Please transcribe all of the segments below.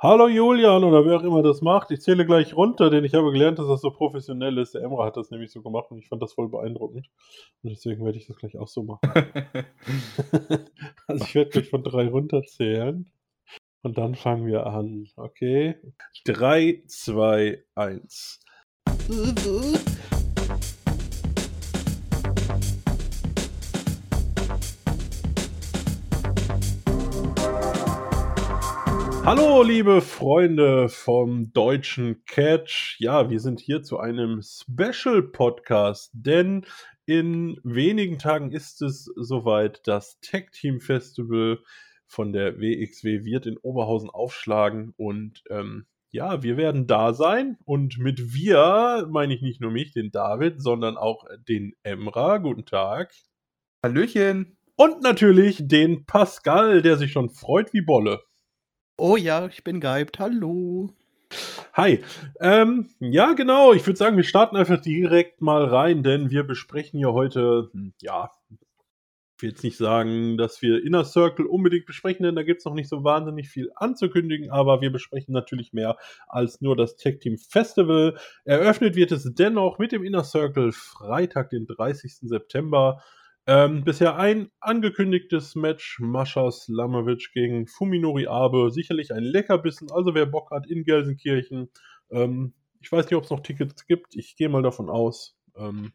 Hallo Julian oder wer auch immer das macht. Ich zähle gleich runter, denn ich habe gelernt, dass das so professionell ist. Der Emra hat das nämlich so gemacht und ich fand das voll beeindruckend. Und deswegen werde ich das gleich auch so machen. also ich werde gleich von drei runterzählen. Und dann fangen wir an. Okay. Drei, zwei, eins. Hallo, liebe Freunde vom deutschen Catch. Ja, wir sind hier zu einem Special Podcast, denn in wenigen Tagen ist es soweit. Das Tech Team Festival von der WXW wird in Oberhausen aufschlagen und ähm, ja, wir werden da sein und mit wir meine ich nicht nur mich, den David, sondern auch den Emra. Guten Tag. Hallöchen. Und natürlich den Pascal, der sich schon freut wie Bolle. Oh ja, ich bin gehypt. Hallo. Hi. Ähm, ja, genau. Ich würde sagen, wir starten einfach direkt mal rein, denn wir besprechen hier heute, hm, ja, ich will jetzt nicht sagen, dass wir Inner Circle unbedingt besprechen, denn da gibt es noch nicht so wahnsinnig viel anzukündigen, aber wir besprechen natürlich mehr als nur das Tech Team Festival. Eröffnet wird es dennoch mit dem Inner Circle Freitag, den 30. September. Ähm, bisher ein angekündigtes Match, Mascha Slamovic gegen Fuminori Abe. Sicherlich ein Leckerbissen, also wer Bock hat in Gelsenkirchen. Ähm, ich weiß nicht, ob es noch Tickets gibt, ich gehe mal davon aus. Ähm,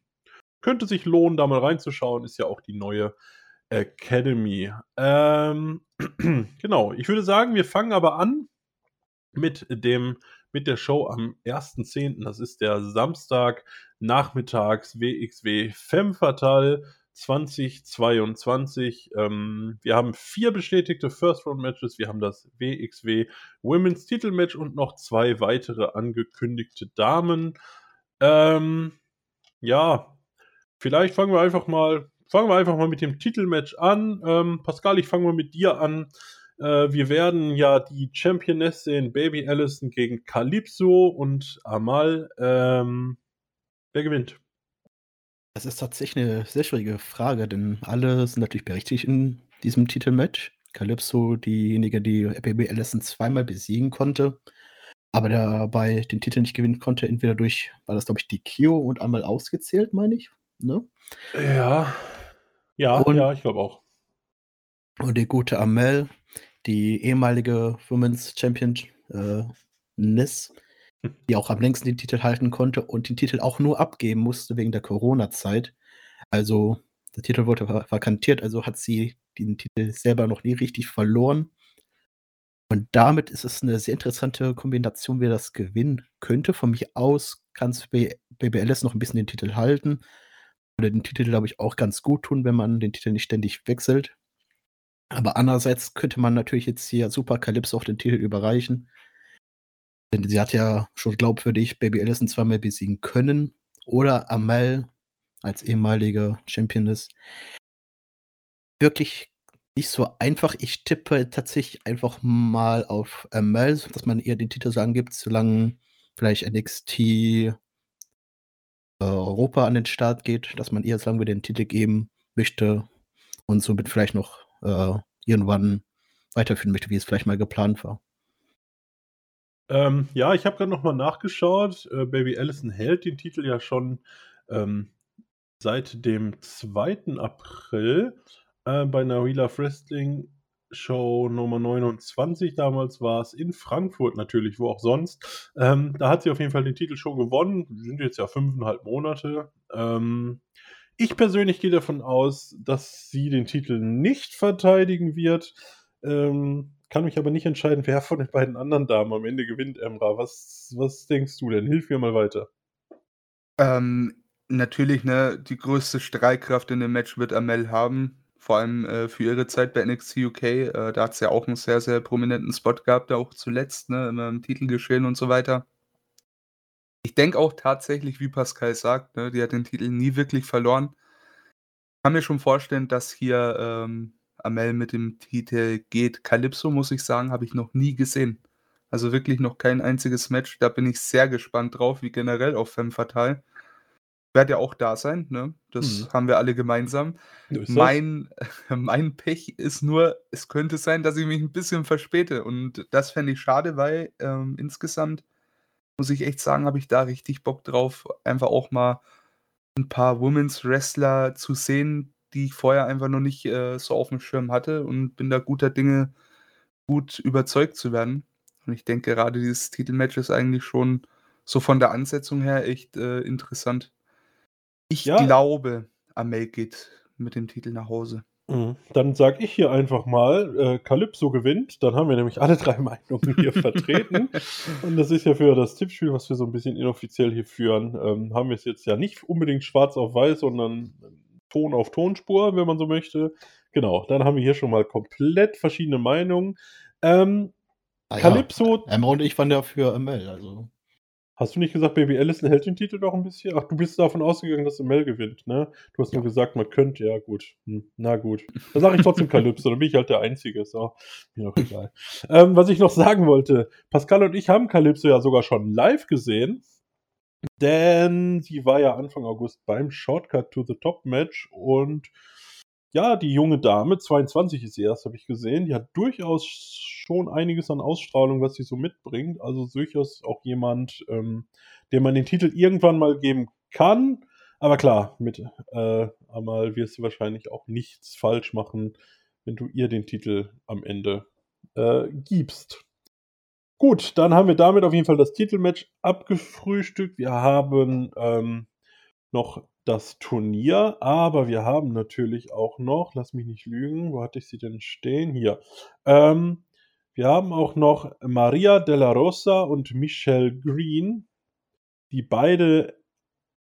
könnte sich lohnen, da mal reinzuschauen, ist ja auch die neue Academy. Ähm, genau, ich würde sagen, wir fangen aber an mit dem mit der Show am 1.10. Das ist der Samstag nachmittags WXW Femme Fatale 2022. Ähm, wir haben vier bestätigte First-Round-Matches. Wir haben das WXW Women's Titelmatch und noch zwei weitere angekündigte Damen. Ähm, ja, vielleicht fangen wir einfach mal, fangen wir einfach mal mit dem Titelmatch an. Ähm, Pascal, ich fange mal mit dir an. Äh, wir werden ja die Championess sehen, Baby Allison gegen Calypso und Amal. Ähm, wer gewinnt? Das ist tatsächlich eine sehr schwierige Frage, denn alle sind natürlich berechtigt in diesem Titelmatch. Calypso, diejenige, die Baby Allison zweimal besiegen konnte, aber dabei den Titel nicht gewinnen konnte, entweder durch, war das glaube ich die Kio und einmal ausgezählt, meine ich. Ne? Ja, ja, und, ja, ich glaube auch. Und die gute Amel, die ehemalige Women's Champion äh, Nis, die auch am längsten den Titel halten konnte und den Titel auch nur abgeben musste wegen der Corona-Zeit. Also der Titel wurde vakantiert, also hat sie den Titel selber noch nie richtig verloren. Und damit ist es eine sehr interessante Kombination, wer das gewinnen könnte. Von mir aus kann es BBLS noch ein bisschen den Titel halten. Würde den Titel, glaube ich, auch ganz gut tun, wenn man den Titel nicht ständig wechselt. Aber andererseits könnte man natürlich jetzt hier Super Calypso auch den Titel überreichen. Denn sie hat ja schon glaubwürdig Baby Allison zweimal besiegen können. Oder Amel als ehemalige Championess. Wirklich nicht so einfach. Ich tippe tatsächlich einfach mal auf Amel, dass man ihr den Titel sagen gibt, solange vielleicht NXT äh, Europa an den Start geht, dass man ihr, sagen wir, den Titel geben möchte und somit vielleicht noch äh, irgendwann weiterführen möchte, wie es vielleicht mal geplant war. Ähm, ja, ich habe gerade noch mal nachgeschaut. Äh, Baby Allison hält den Titel ja schon ähm, seit dem 2. April äh, bei of Wrestling Show Nummer 29. Damals war es in Frankfurt natürlich, wo auch sonst. Ähm, da hat sie auf jeden Fall den Titel schon gewonnen. Sind jetzt ja fünfeinhalb Monate. Ähm, ich persönlich gehe davon aus, dass sie den Titel nicht verteidigen wird. Ähm, kann mich aber nicht entscheiden, wer von den beiden anderen Damen am Ende gewinnt, Emra. Was, was denkst du denn? Hilf mir mal weiter. Ähm, natürlich, ne, die größte Streitkraft in dem Match wird Amel haben. Vor allem äh, für ihre Zeit bei NXT UK. Äh, da hat sie ja auch einen sehr, sehr prominenten Spot gehabt, auch zuletzt, ne, immer im Titelgeschehen und so weiter. Ich denke auch tatsächlich, wie Pascal sagt, ne, die hat den Titel nie wirklich verloren. Ich kann mir schon vorstellen, dass hier ähm, Amel mit dem Titel geht. Calypso, muss ich sagen, habe ich noch nie gesehen. Also wirklich noch kein einziges Match. Da bin ich sehr gespannt drauf, wie generell auf Femme Fatale. werde ja auch da sein, ne? Das Mhm. haben wir alle gemeinsam. Mein, mein Pech ist nur, es könnte sein, dass ich mich ein bisschen verspäte und das fände ich schade, weil, ähm, insgesamt muss ich echt sagen, habe ich da richtig Bock drauf, einfach auch mal ein paar Women's Wrestler zu sehen, die ich vorher einfach noch nicht, äh, so auf dem Schirm hatte und bin da guter Dinge, gut überzeugt zu werden. Und ich denke, gerade dieses Titelmatch ist eigentlich schon so von der Ansetzung her echt, äh, interessant. Ich Ja. glaube, Amel geht mit dem Titel nach Hause. Mhm. Dann sage ich hier einfach mal, äh, Calypso gewinnt. Dann haben wir nämlich alle drei Meinungen hier vertreten. Und das ist ja für das Tippspiel, was wir so ein bisschen inoffiziell hier führen, ähm, haben wir es jetzt ja nicht unbedingt schwarz auf weiß, sondern Ton auf Tonspur, wenn man so möchte. Genau, dann haben wir hier schon mal komplett verschiedene Meinungen. Ähm, Ah ja, Calypso, Emma und ich waren ja für Amel, also. hast du nicht gesagt, Baby Allison hält den Titel doch ein bisschen? Ach, du bist davon ausgegangen, dass Mel gewinnt, ne? Du hast nur Ja. gesagt, man könnte, ja gut. Hm, na gut. Dann sage ich trotzdem Calypso, dann bin ich halt der Einzige. Ist auch mir doch egal. ähm, was ich noch sagen wollte, Pascal und ich haben Calypso ja sogar schon live gesehen. Denn sie war ja Anfang August beim Shortcut to the Top Match und ja, die junge Dame, 22 ist sie erst, habe ich gesehen, die hat durchaus schon einiges an Ausstrahlung, was sie so mitbringt. Also durchaus auch jemand, ähm, dem man den Titel irgendwann mal geben kann. Aber klar, mit äh, Amal wirst du wahrscheinlich auch nichts falsch machen, wenn du ihr den Titel am Ende äh, gibst. Gut, dann haben wir damit auf jeden Fall das Titelmatch abgefrühstückt. Wir haben ähm, noch das Turnier, aber wir haben natürlich auch noch, lass mich nicht lügen, wo hatte ich sie denn stehen? Hier. Ähm, wir haben auch noch Maria Della Rosa und Michelle Green, die beide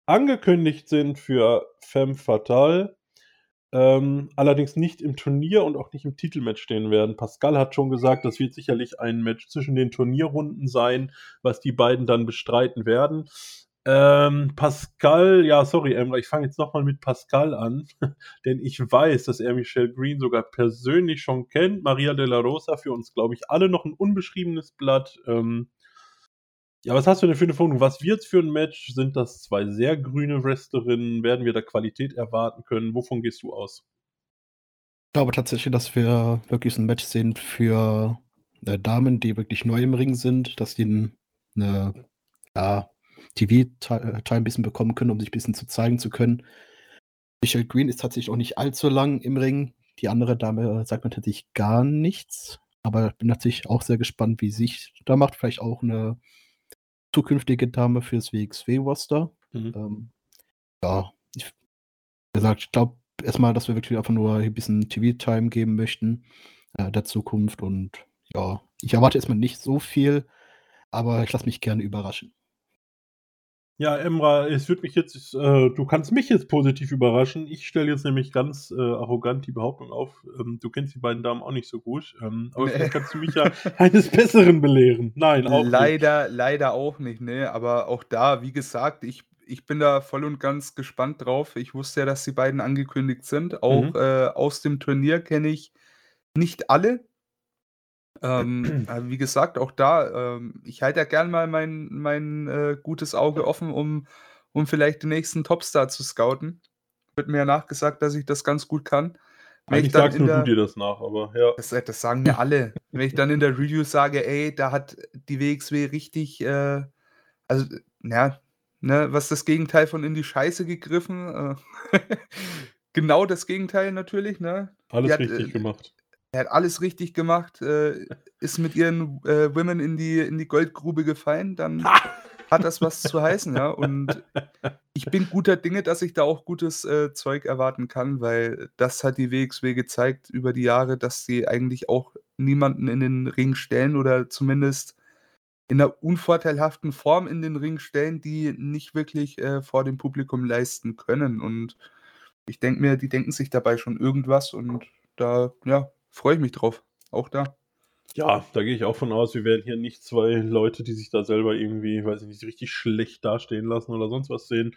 angekündigt sind für Femme Fatale, ähm, allerdings nicht im Turnier und auch nicht im Titelmatch stehen werden. Pascal hat schon gesagt, das wird sicherlich ein Match zwischen den Turnierrunden sein, was die beiden dann bestreiten werden. Ähm, Pascal, ja, sorry, Emra, ich fange jetzt nochmal mit Pascal an, denn ich weiß, dass er Michelle Green sogar persönlich schon kennt. Maria de la Rosa für uns, glaube ich, alle noch ein unbeschriebenes Blatt. Ähm, ja, was hast du denn für eine Vermutung? Was wird's für ein Match? Sind das zwei sehr grüne Wrestlerinnen? Werden wir da Qualität erwarten können? Wovon gehst du aus? Ich glaube tatsächlich, dass wir wirklich ein Match sehen für äh, Damen, die wirklich neu im Ring sind, dass die eine ja, TV-Time ein bisschen bekommen können, um sich ein bisschen zu zeigen zu können. Michelle Green ist tatsächlich auch nicht allzu lang im Ring. Die andere Dame sagt man tatsächlich gar nichts. Aber ich bin natürlich auch sehr gespannt, wie sich da macht. Vielleicht auch eine zukünftige Dame fürs WXW-Roster. Mhm. Ähm, ja, ich, wie gesagt, ich glaube erstmal, dass wir wirklich einfach nur ein bisschen TV-Time geben möchten äh, der Zukunft und ja, ich erwarte erstmal nicht so viel, aber ich lasse mich gerne überraschen. Ja, Emra, es wird mich jetzt, äh, du kannst mich jetzt positiv überraschen. Ich stelle jetzt nämlich ganz äh, arrogant die Behauptung auf, ähm, du kennst die beiden Damen auch nicht so gut, ähm, aber Nee. vielleicht kannst du mich ja eines Besseren belehren. Nein, auch nicht. Leider, leider auch nicht, ne? Aber auch da, wie gesagt, ich, ich bin da voll und ganz gespannt drauf. Ich wusste ja, dass die beiden angekündigt sind. Auch Mhm. äh, aus dem Turnier kenne ich nicht alle. Ähm, aber wie gesagt, auch da, ähm, ich halte ja gern mal mein, mein äh, gutes Auge offen, um, um vielleicht den nächsten Topstar zu scouten. Wird mir ja nachgesagt, dass ich das ganz gut kann. Wenn Eigentlich ich sagst nur du der- dir das nach, aber ja. Das, äh, das sagen mir alle. Wenn ich dann in der Review sage, ey, da hat die WXW richtig, äh, also, ja, ne, was das Gegenteil von in die Scheiße gegriffen. Äh, genau das Gegenteil natürlich, ne? Alles Die hat, richtig äh, gemacht. Er hat alles richtig gemacht, äh, ist mit ihren äh, Women in die, in die Goldgrube gefallen, dann hat das was zu heißen, ja. Und ich bin guter Dinge, dass ich da auch gutes äh, Zeug erwarten kann, weil das hat die WXW gezeigt über die Jahre, dass sie eigentlich auch niemanden in den Ring stellen oder zumindest in einer unvorteilhaften Form in den Ring stellen, die nicht wirklich äh, vor dem Publikum leisten können. Und ich denke mir, die denken sich dabei schon irgendwas und da, ja, freue ich mich drauf. Auch da. Ja, da gehe ich auch von aus, wir werden hier nicht zwei Leute, die sich da selber irgendwie, weiß ich nicht, richtig schlecht dastehen lassen oder sonst was sehen.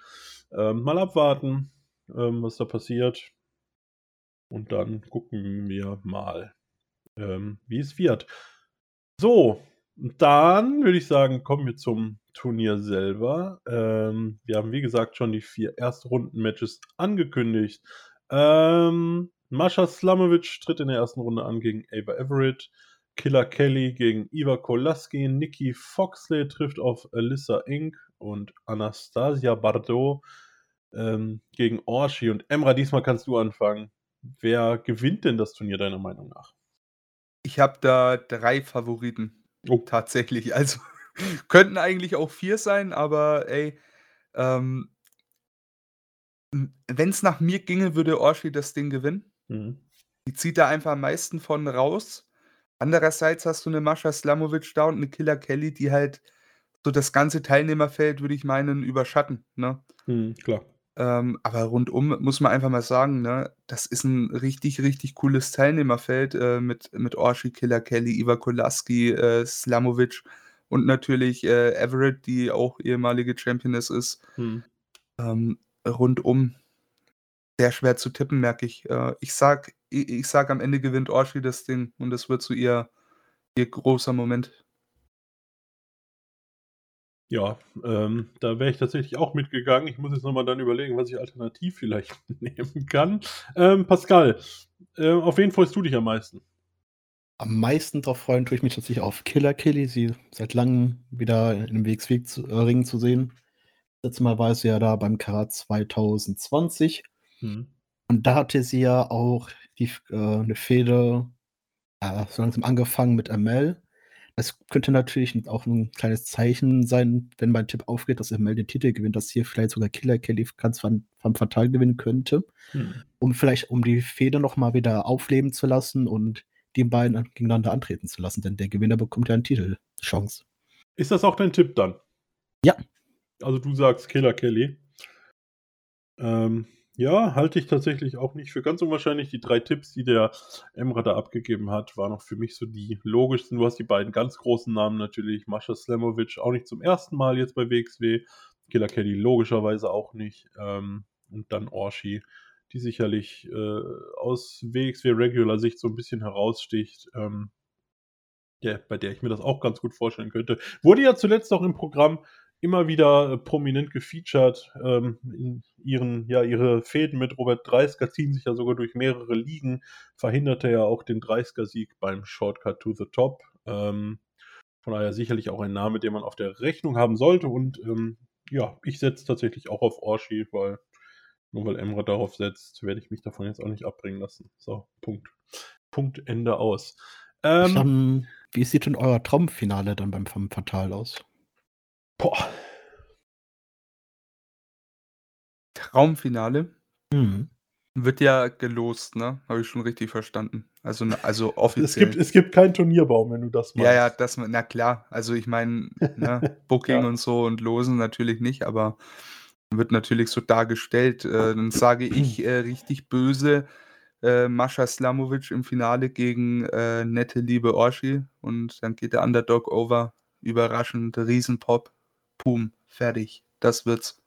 Ähm, mal abwarten, ähm, was da passiert. Und dann gucken wir mal, ähm, wie es wird. So, dann würde ich sagen, kommen wir zum Turnier selber. Ähm, wir haben, wie gesagt, schon die vier Erstrunden-Matches angekündigt. Ähm, Mascha Slamovic tritt in der ersten Runde an gegen Ava Everett. Killer Kelly gegen Iva Kolaski. Nikki Foxley trifft auf Alyssa Inc. und Anastasia Bardot ähm, gegen Orshi. Und Emra, diesmal kannst du anfangen. Wer gewinnt denn das Turnier deiner Meinung nach? Ich habe da drei Favoriten. Oh. Tatsächlich. Also könnten eigentlich auch vier sein, aber ey, ähm, wenn es nach mir ginge, würde Orshi das Ding gewinnen. Mhm. Die zieht da einfach am meisten von raus. Andererseits hast du eine Mascha Slamovic da und eine Killer Kelly, die halt so das ganze Teilnehmerfeld, würde ich meinen, überschatten. Ne? Mhm, klar. Ähm, aber rundum muss man einfach mal sagen, ne, das ist ein richtig, richtig cooles Teilnehmerfeld äh, mit, mit Orshi, Killer Kelly, Iva Kolaski, äh, Slamovic und natürlich äh, Everett, die auch ehemalige Championess ist. Mhm. Ähm, rundum sehr schwer zu tippen, merke ich. Äh, ich sag, ich, ich sag, am Ende gewinnt Orshi das Ding und das wird so ihr, ihr großer Moment. Ja, ähm, da wäre ich tatsächlich auch mitgegangen. Ich muss jetzt nochmal dann überlegen, was ich alternativ vielleicht nehmen kann. Ähm, Pascal, äh, auf wen freust du dich am meisten? Am meisten darauf freuen tue ich mich tatsächlich auf Killer Kelly, sie seit langem wieder im WXW zu, äh, zu sehen. Letztes Mal war sie ja da beim Karat 2020. Hm. Und da hatte sie ja auch die, äh, eine Fehde äh, so langsam angefangen mit Amel. Das könnte natürlich auch ein kleines Zeichen sein, wenn mein Tipp aufgeht, dass Amel den Titel gewinnt, dass hier vielleicht sogar Killer Kelly ganz vom, vom Fatal gewinnen könnte. Hm. Um vielleicht, um die Fehde nochmal wieder aufleben zu lassen und die beiden gegeneinander antreten zu lassen, denn der Gewinner bekommt ja eine Titelchance. Ist das auch dein Tipp dann? Ja. Also du sagst Killer Kelly. Ähm, ja, halte ich tatsächlich auch nicht für ganz unwahrscheinlich. Die drei Tipps, die der Emra da abgegeben hat, waren auch für mich so die logischsten. Du hast die beiden ganz großen Namen natürlich. Mascha Slamovic auch nicht zum ersten Mal jetzt bei WXW. Killer Kelly logischerweise auch nicht. Ähm, und dann Orshi, die sicherlich äh, aus WXW Regular Sicht so ein bisschen heraussticht. Ähm, der, bei der ich mir das auch ganz gut vorstellen könnte. Wurde ja zuletzt auch im Programm immer wieder äh, prominent gefeatured. Ähm, in ihren, ja, ihre Fäden mit Robert Dreisker ziehen sich ja sogar durch mehrere Ligen. Verhinderte ja auch den Dreisker-Sieg beim Shortcut to the Top. Ähm, von daher sicherlich auch ein Name, den man auf der Rechnung haben sollte. Und ähm, ja, ich setze tatsächlich auch auf Orshi, weil nur weil Emra darauf setzt, werde ich mich davon jetzt auch nicht abbringen lassen. So, Punkt. Punkt, Ende aus. Ähm, Dann, wie sieht denn euer Traumfinale dann beim Femme Fatal aus? Boah, Traumfinale Mhm. wird ja gelost, ne? Habe ich schon richtig verstanden. Also, also es offiziell. gibt, es gibt keinen Turnierbaum, wenn du das meinst. Ja, ja, das, na klar. Also ich meine, ne, Booking Ja. und so und Losen natürlich nicht, aber wird natürlich so dargestellt. Äh, dann sage ich äh, richtig böse, äh, Mascha Slamovic im Finale gegen äh, nette liebe Orshi und dann geht der Underdog over. Überraschend, Riesenpop. Pum, fertig. Das wird's.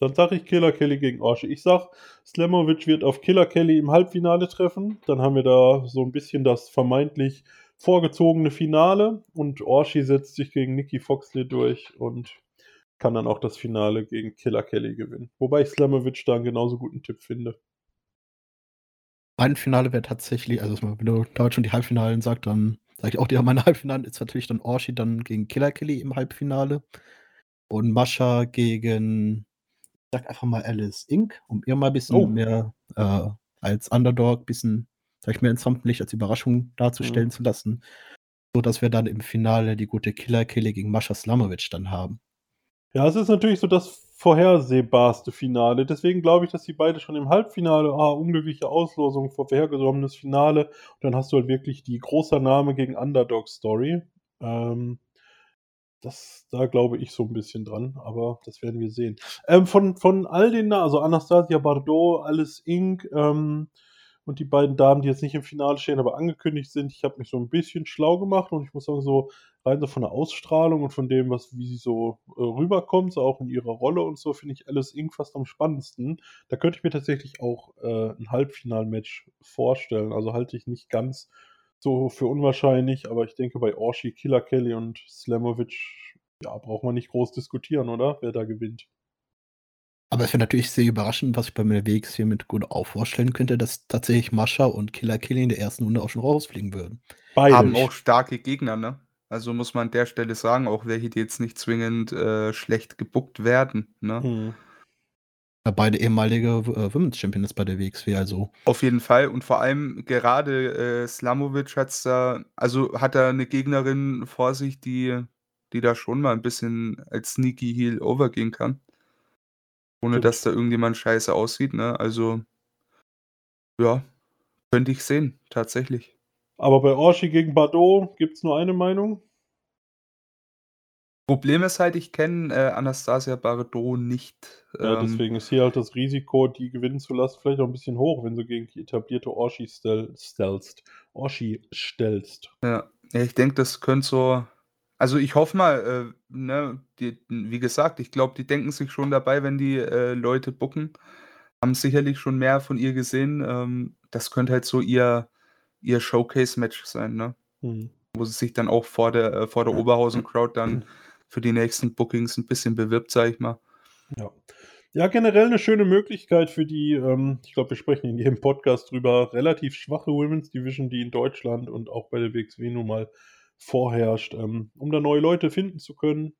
Dann sage ich Killer Kelly gegen Orshi. Ich sag, Slamovic wird auf Killer Kelly im Halbfinale treffen. Dann haben wir da so ein bisschen das vermeintlich vorgezogene Finale. Und Orshi setzt sich gegen Nikki Foxley durch und kann dann auch das Finale gegen Killer Kelly gewinnen. Wobei ich Slamovic da einen genauso guten Tipp finde. Mein Finale wäre tatsächlich, also wenn du Deutsch schon die Halbfinalen sagst, dann sage ich auch, ja, meine Halbfinale ist natürlich dann Orshi dann gegen Killer Kelly im Halbfinale und Mascha gegen, ich sag einfach mal Alice Inc., um ihr mal ein bisschen Oh. mehr äh, als Underdog, ein bisschen, sag ich mehr ins Rampenlicht als Überraschung darzustellen Mhm. zu lassen, so dass wir dann im Finale die gute Killer Kelly gegen Mascha Slamovic dann haben. Ja, es ist natürlich so das vorhersehbarste Finale. Deswegen glaube ich, dass die beide schon im Halbfinale, ah, unglückliche Auslosung, vorhergenommenes Finale. Und dann hast du halt wirklich die großer Name gegen Underdog-Story. Ähm, das, da glaube ich so ein bisschen dran, aber das werden wir sehen. Ähm, von, von all den, also Anastasia Bardot, Alice Inc. Ähm, und die beiden Damen, die jetzt nicht im Finale stehen, aber angekündigt sind, ich habe mich so ein bisschen schlau gemacht und ich muss sagen, so rein so von der Ausstrahlung und von dem, was, wie sie so äh, rüberkommt, so auch in ihrer Rolle und so, finde ich Alice Inc. fast am spannendsten. Da könnte ich mir tatsächlich auch äh, ein Halbfinalmatch vorstellen. Also halte ich nicht ganz so für unwahrscheinlich, aber ich denke bei Orshi, Killer Kelly und Slamovic ja, braucht man nicht groß diskutieren, oder? Wer da gewinnt. Aber es wäre natürlich sehr überraschend, was ich bei mir WX hier mit gut auch vorstellen könnte, dass tatsächlich Mascha und Killer Killy in der ersten Runde auch schon rausfliegen würden. Beide. Haben auch starke Gegner, ne? Also muss man an der Stelle sagen, auch welche, die jetzt nicht zwingend äh, schlecht gebuckt werden, ne? Hm. Ja, beide ehemalige äh, Women's Champions bei der WXW, also. Auf jeden Fall. Und vor allem gerade äh, Slamovic hat's da, also hat er eine Gegnerin vor sich, die, die da schon mal ein bisschen als Sneaky Heel overgehen kann. Ohne Stimmt. dass da irgendjemand scheiße aussieht, ne? Also, ja, könnte ich sehen, tatsächlich. Aber bei Orshi gegen Bardot gibt es nur eine Meinung? Problem ist halt, ich kenne äh, Anastasia Bardot nicht. Ja, ähm, deswegen ist hier halt das Risiko, die gewinnen zu lassen, vielleicht auch ein bisschen hoch, wenn du gegen die etablierte Orshi stel stellst. Orshi stellst. Ja, ja ich denke, das könnte so also ich hoffe mal, äh, ne, die, wie gesagt, ich glaube, die denken sich schon dabei, wenn die äh, Leute bucken, haben sicherlich schon mehr von ihr gesehen. Ähm, das könnte halt so ihr, ihr Showcase-Match sein, ne? Mhm. Wo sie sich dann auch vor der, äh, vor der Oberhausen-Crowd dann für die nächsten Bookings ein bisschen bewirbt, sag ich mal. Ja. Ja, generell eine schöne Möglichkeit für die, ähm, ich glaube, wir sprechen in jedem Podcast drüber, relativ schwache Women's Division, die in Deutschland und auch bei der WXW nun mal vorherrscht, ähm, um da neue Leute finden zu können.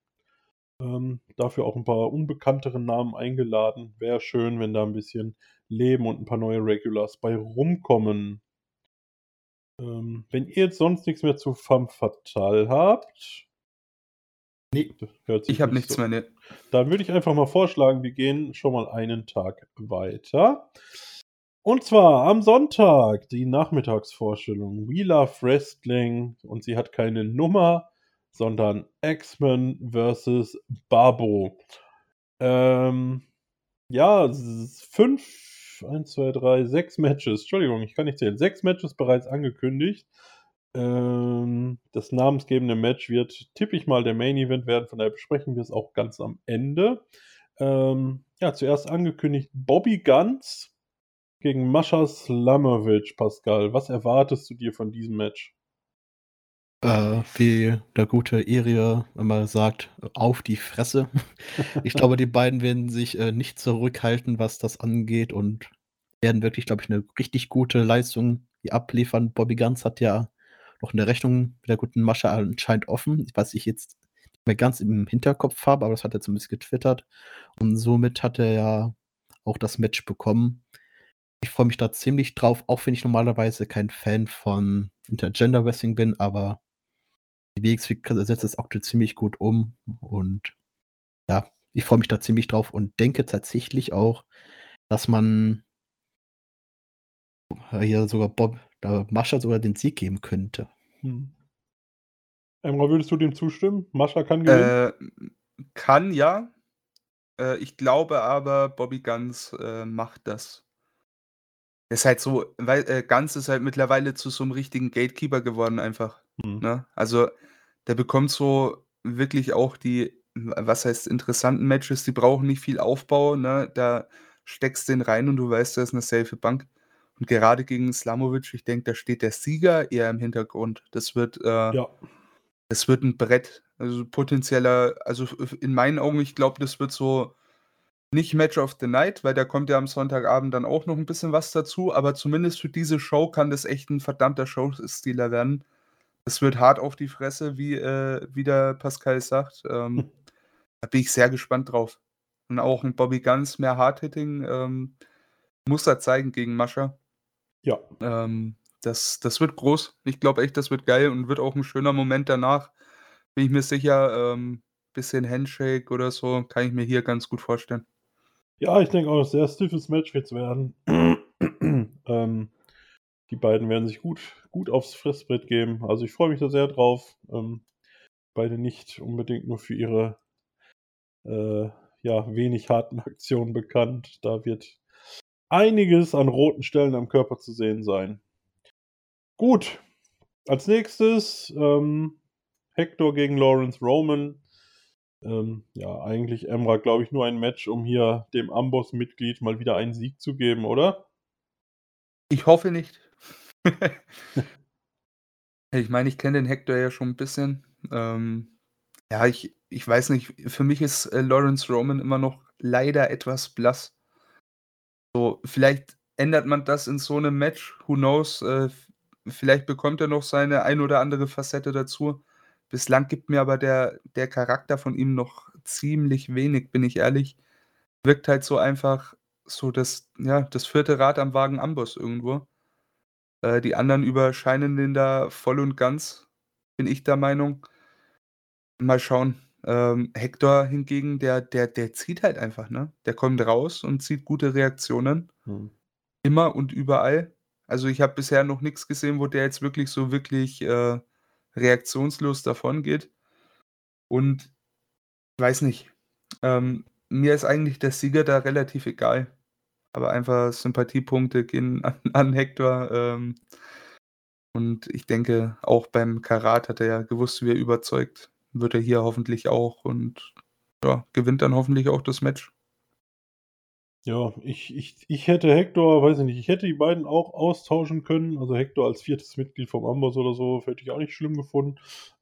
Ähm, dafür auch ein paar unbekanntere Namen eingeladen. Wäre schön, wenn da ein bisschen Leben und ein paar neue Regulars bei rumkommen. Ähm, wenn ihr jetzt sonst nichts mehr zu Femme Fatale habt. Nee, ich habe nichts so. mehr. Dann würde ich einfach mal vorschlagen, wir gehen schon mal einen Tag weiter. Und zwar am Sonntag die Nachmittagsvorstellung We Love Wrestling und sie hat keine Nummer, sondern X-Men vs. Babo. Ähm, ja, fünf, eins, zwei, drei, sechs Matches. Entschuldigung, ich kann nicht zählen. Sechs Matches bereits angekündigt. Ähm, das namensgebende Match wird, tippe ich mal, der Main Event werden. Von daher besprechen wir es auch ganz am Ende. Ähm, ja, zuerst angekündigt Bobby Guns gegen Mascha Slamovic, Pascal. Was erwartest du dir von diesem Match? Äh, wie der gute Iria immer sagt, auf die Fresse. ich glaube, die beiden werden sich äh, nicht zurückhalten, was das angeht und werden wirklich, glaube ich, eine richtig gute Leistung abliefern. Bobby Ganz hat ja noch eine Rechnung mit der guten Mascha anscheinend offen, was ich jetzt nicht mehr ganz im Hinterkopf habe, aber das hat er zumindest getwittert. Und somit hat er ja auch das Match bekommen. Ich freue mich da ziemlich drauf, auch wenn ich normalerweise kein Fan von Intergender Wrestling bin, aber die WXW setzt das aktuell ziemlich gut um und ja, ich freue mich da ziemlich drauf und denke tatsächlich auch, dass man hier sogar Bob, da Mascha sogar den Sieg geben könnte. Hm. Emra, würdest du dem zustimmen? Mascha kann gewinnen? Äh, kann, ja. Äh, ich glaube aber, Bobby Guns äh, macht das. Ist halt so, weil äh, Ganz ist halt mittlerweile zu so einem richtigen Gatekeeper geworden einfach, Mhm. ne? Also, der bekommt so wirklich auch die was heißt interessanten Matches, die brauchen nicht viel Aufbau, ne? Da steckst du den rein und du weißt, da ist eine safe Bank. Und gerade gegen Slamovic, ich denke, da steht der Sieger eher im Hintergrund. Das wird, äh Ja. das wird 'n Brett. Also, potenzieller also, in meinen Augen, ich glaube, das wird so nicht Match of the Night, weil da kommt ja am Sonntagabend dann auch noch ein bisschen was dazu, aber zumindest für diese Show kann das echt ein verdammter Showstealer werden. Es wird hart auf die Fresse, wie, äh, wie der Pascal sagt. Ähm, hm. Da bin ich sehr gespannt drauf. Und auch ein Bobby Guns mehr Hardhitting ähm, muss er zeigen gegen Mascha. Ja. Ähm, das, das wird groß. Ich glaube echt, das wird geil und wird auch ein schöner Moment danach. Bin ich mir sicher, ähm, bisschen Handshake oder so, kann ich mir hier ganz gut vorstellen. Ja, ich denke auch, ein sehr stiffes Match wird es werden. ähm, die beiden werden sich gut, gut aufs Fressbrett geben. Also ich freue mich da sehr drauf. Ähm, beide nicht unbedingt nur für ihre äh, ja, wenig harten Aktionen bekannt. Da wird einiges an roten Stellen am Körper zu sehen sein. Gut. Als nächstes ähm, Hector gegen Lawrence Roman. Ähm, ja, eigentlich Emra, glaube ich, nur ein Match, um hier dem Amboss-Mitglied mal wieder einen Sieg zu geben, oder? Ich hoffe nicht. ich meine, ich kenne den Hector ja schon ein bisschen. Ähm, Ja, ich ich weiß nicht, für mich ist, äh, Lawrence Roman immer noch leider etwas blass. So, vielleicht ändert man das in so 'nem Match, who knows? Äh, vielleicht bekommt er noch seine ein oder andere Facette dazu. Bislang gibt mir aber der der Charakter von ihm noch ziemlich wenig, bin ich ehrlich. Wirkt halt so einfach so das ja, das vierte Rad am Wagen Amboss irgendwo. Äh, die anderen überscheinen den da voll und ganz, bin ich der Meinung. Mal schauen. Ähm, Hector hingegen, der der der zieht halt einfach, ne? Der kommt raus und zieht gute Reaktionen. Mhm. Immer und überall. Also, ich habe bisher noch nix gesehen, wo der jetzt wirklich so wirklich, äh, reaktionslos davongeht. Und weiß nicht, ähm, mir ist eigentlich der Sieger da relativ egal, aber einfach Sympathiepunkte gehen an an Hector, ähm und ich denke, auch beim Karat hat er ja gewusst, wie er überzeugt. Wird er hier hoffentlich auch und ja, gewinnt dann hoffentlich auch das Match. Ja, ich ich ich hätte Hector weiß ich nicht, ich hätte die beiden auch austauschen können. Also, Hector als 4. Mitglied vom Amboss oder so, hätte ich auch nicht schlimm gefunden.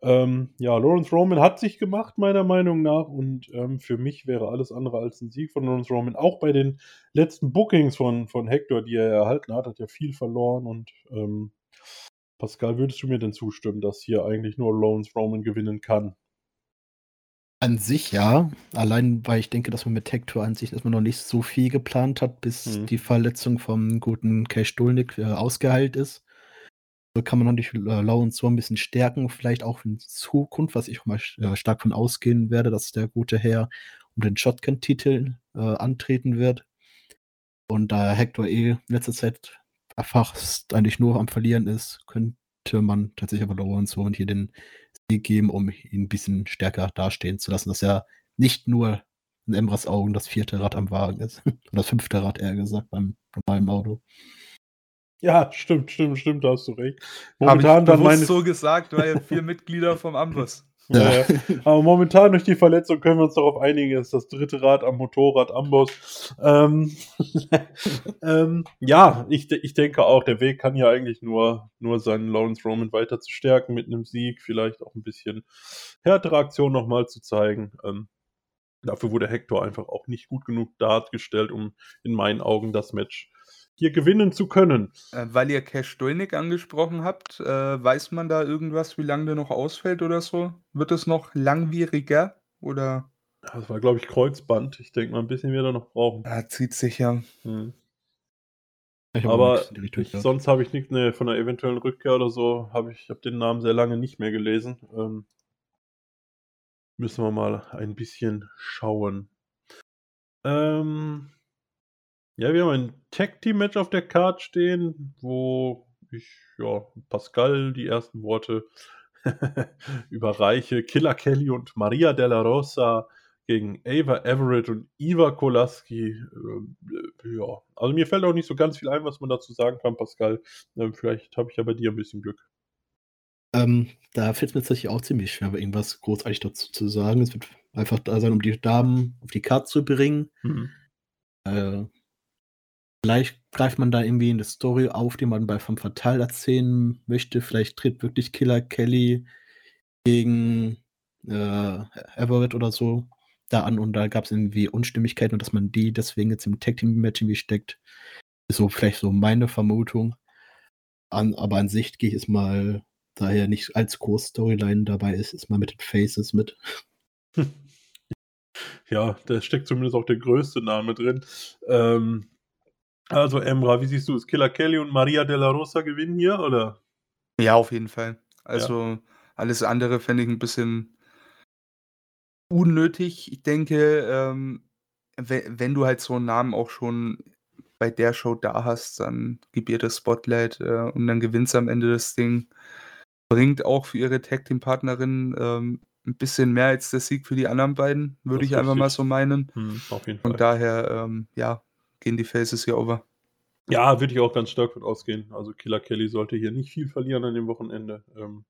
Ähm, ja, Lawrence Roman hat sich gemacht, meiner Meinung nach und, ähm, für mich wäre alles andere als 'n Sieg von Lawrence Roman. Auch bei den letzten Bookings von von Hector, die er erhalten hat, hat er viel verloren und, ähm Pascal, würdest du mir denn zustimmen, dass hier eigentlich nur Lawrence Roman gewinnen kann? An sich ja. Allein, weil ich denke, dass man mit Hector an sich erstmal noch nicht so viel geplant hat, bis Mhm. die Verletzung vom guten Cash Stolnick, äh, ausgeheilt ist. So kann man natürlich, äh, Lawrence so 'n bisschen stärken, vielleicht auch in Zukunft, was ich auch mal äh, stark von ausgehen werde, dass der gute Herr um den Shotgun-Titel, äh, antreten wird. Und da Hector eh in letzter Zeit fast eigentlich nur am Verlieren ist, könnte man tatsächlich aber Lawrence Roman hier den Sieg geben, um ihn 'n bisschen stärker dastehen zu lassen, dass er nicht nur in Emrys Augen das 4. Rad am Wagen ist. Oder das 5. Rad eher gesagt beim normalen Auto. Ja, stimmt, stimmt, stimmt, da hast du recht. Habe ich Momentan dann meine so gesagt, weil 4 Mitglieder vom Amboss. Ja. Aber momentan durch die Verletzung können wir uns darauf einigen, ist das 3. Rad am Motorrad Amboss. Ähm, ähm, ja, ich ich denke auch, der Weg kann ja eigentlich nur nur sein, Lawrence Roman weiter zu stärken mit 'nem Sieg, vielleicht auch 'n bisschen härtere Aktionen noch mal zu zeigen. Ähm, dafür wurde Hector einfach auch nicht gut genug dargestellt, um in meinen Augen das Match hier gewinnen zu können. Äh, weil ihr Cash Stolnick angesprochen habt, äh, weiß man da irgendwas, wie lang der noch ausfällt oder so? Wird es noch langwieriger oder? Das war, glaube ich, Kreuzband. Ich denke mal, 'n bisschen wird er noch brauchen. Ja, zieht sich ja. Auch Aber ich sonst habe ich nix ne, von 'ner eventuellen Rückkehr oder so habe ich ich habe den Namen sehr lange nicht mehr gelesen. Ähm müssen wir mal ein bisschen schauen. Ähm ja, wir haben ein Tag-Team-Match auf der Card stehen, wo ich, ja, Pascal die ersten Worte überreiche. Killer Kelly und Maria Della Rosa gegen Ava Everett und Iva Kolaski. Ähm, äh, ja, also mir fällt auch nicht so ganz viel ein, was man dazu sagen kann, Pascal. Ähm, vielleicht habe ich ja bei dir 'n bisschen Glück. Ähm, da fällt's mir tatsächlich auch ziemlich schwer, aber irgendwas großartig dazu zu sagen. Es wird einfach da sein, um die Damen auf die Card zu bringen. Mhm. Äh, vielleicht greift man da irgendwie 'ne Story auf, die man bei Femme Fatale erzählen möchte. Vielleicht tritt wirklich Killer Kelly gegen, äh, Everett oder so da an und da gab's irgendwie Unstimmigkeiten und dass man die deswegen jetzt im Tag-Team-Match irgendwie steckt. Ist so vielleicht so meine Vermutung. An aber an sich gehe ich jetzt mal, da hier nicht allzu groß Storyline dabei ist, ist mal mit den Faces mit. Ja, da steckt zumindest auch der größte Name drin. Ähm, also Emra, wie siehst du es? Killer Kelly und Maria Della Rosa gewinnen hier, oder? Ja, auf jeden Fall. Ja. Also, alles andere fände ich 'n bisschen unnötig. Ich denke, ähm, we wenn du halt so 'n Namen auch schon bei der Show da hast, dann gib ihr das Spotlight, äh, und dann gewinnt sie am Ende das Ding. Bringt auch für ihre Tag-Team-Partnerin, ähm, 'n bisschen mehr als der Sieg für die anderen beiden, würde ich einfach mal so meinen. Auf jeden Von Fall. daher, ähm, ja, gehen die Faces hier over. Ja, würde ich auch ganz stark von ausgehen. Also, Killer Kelly sollte hier nicht viel verlieren an dem Wochenende, ähm,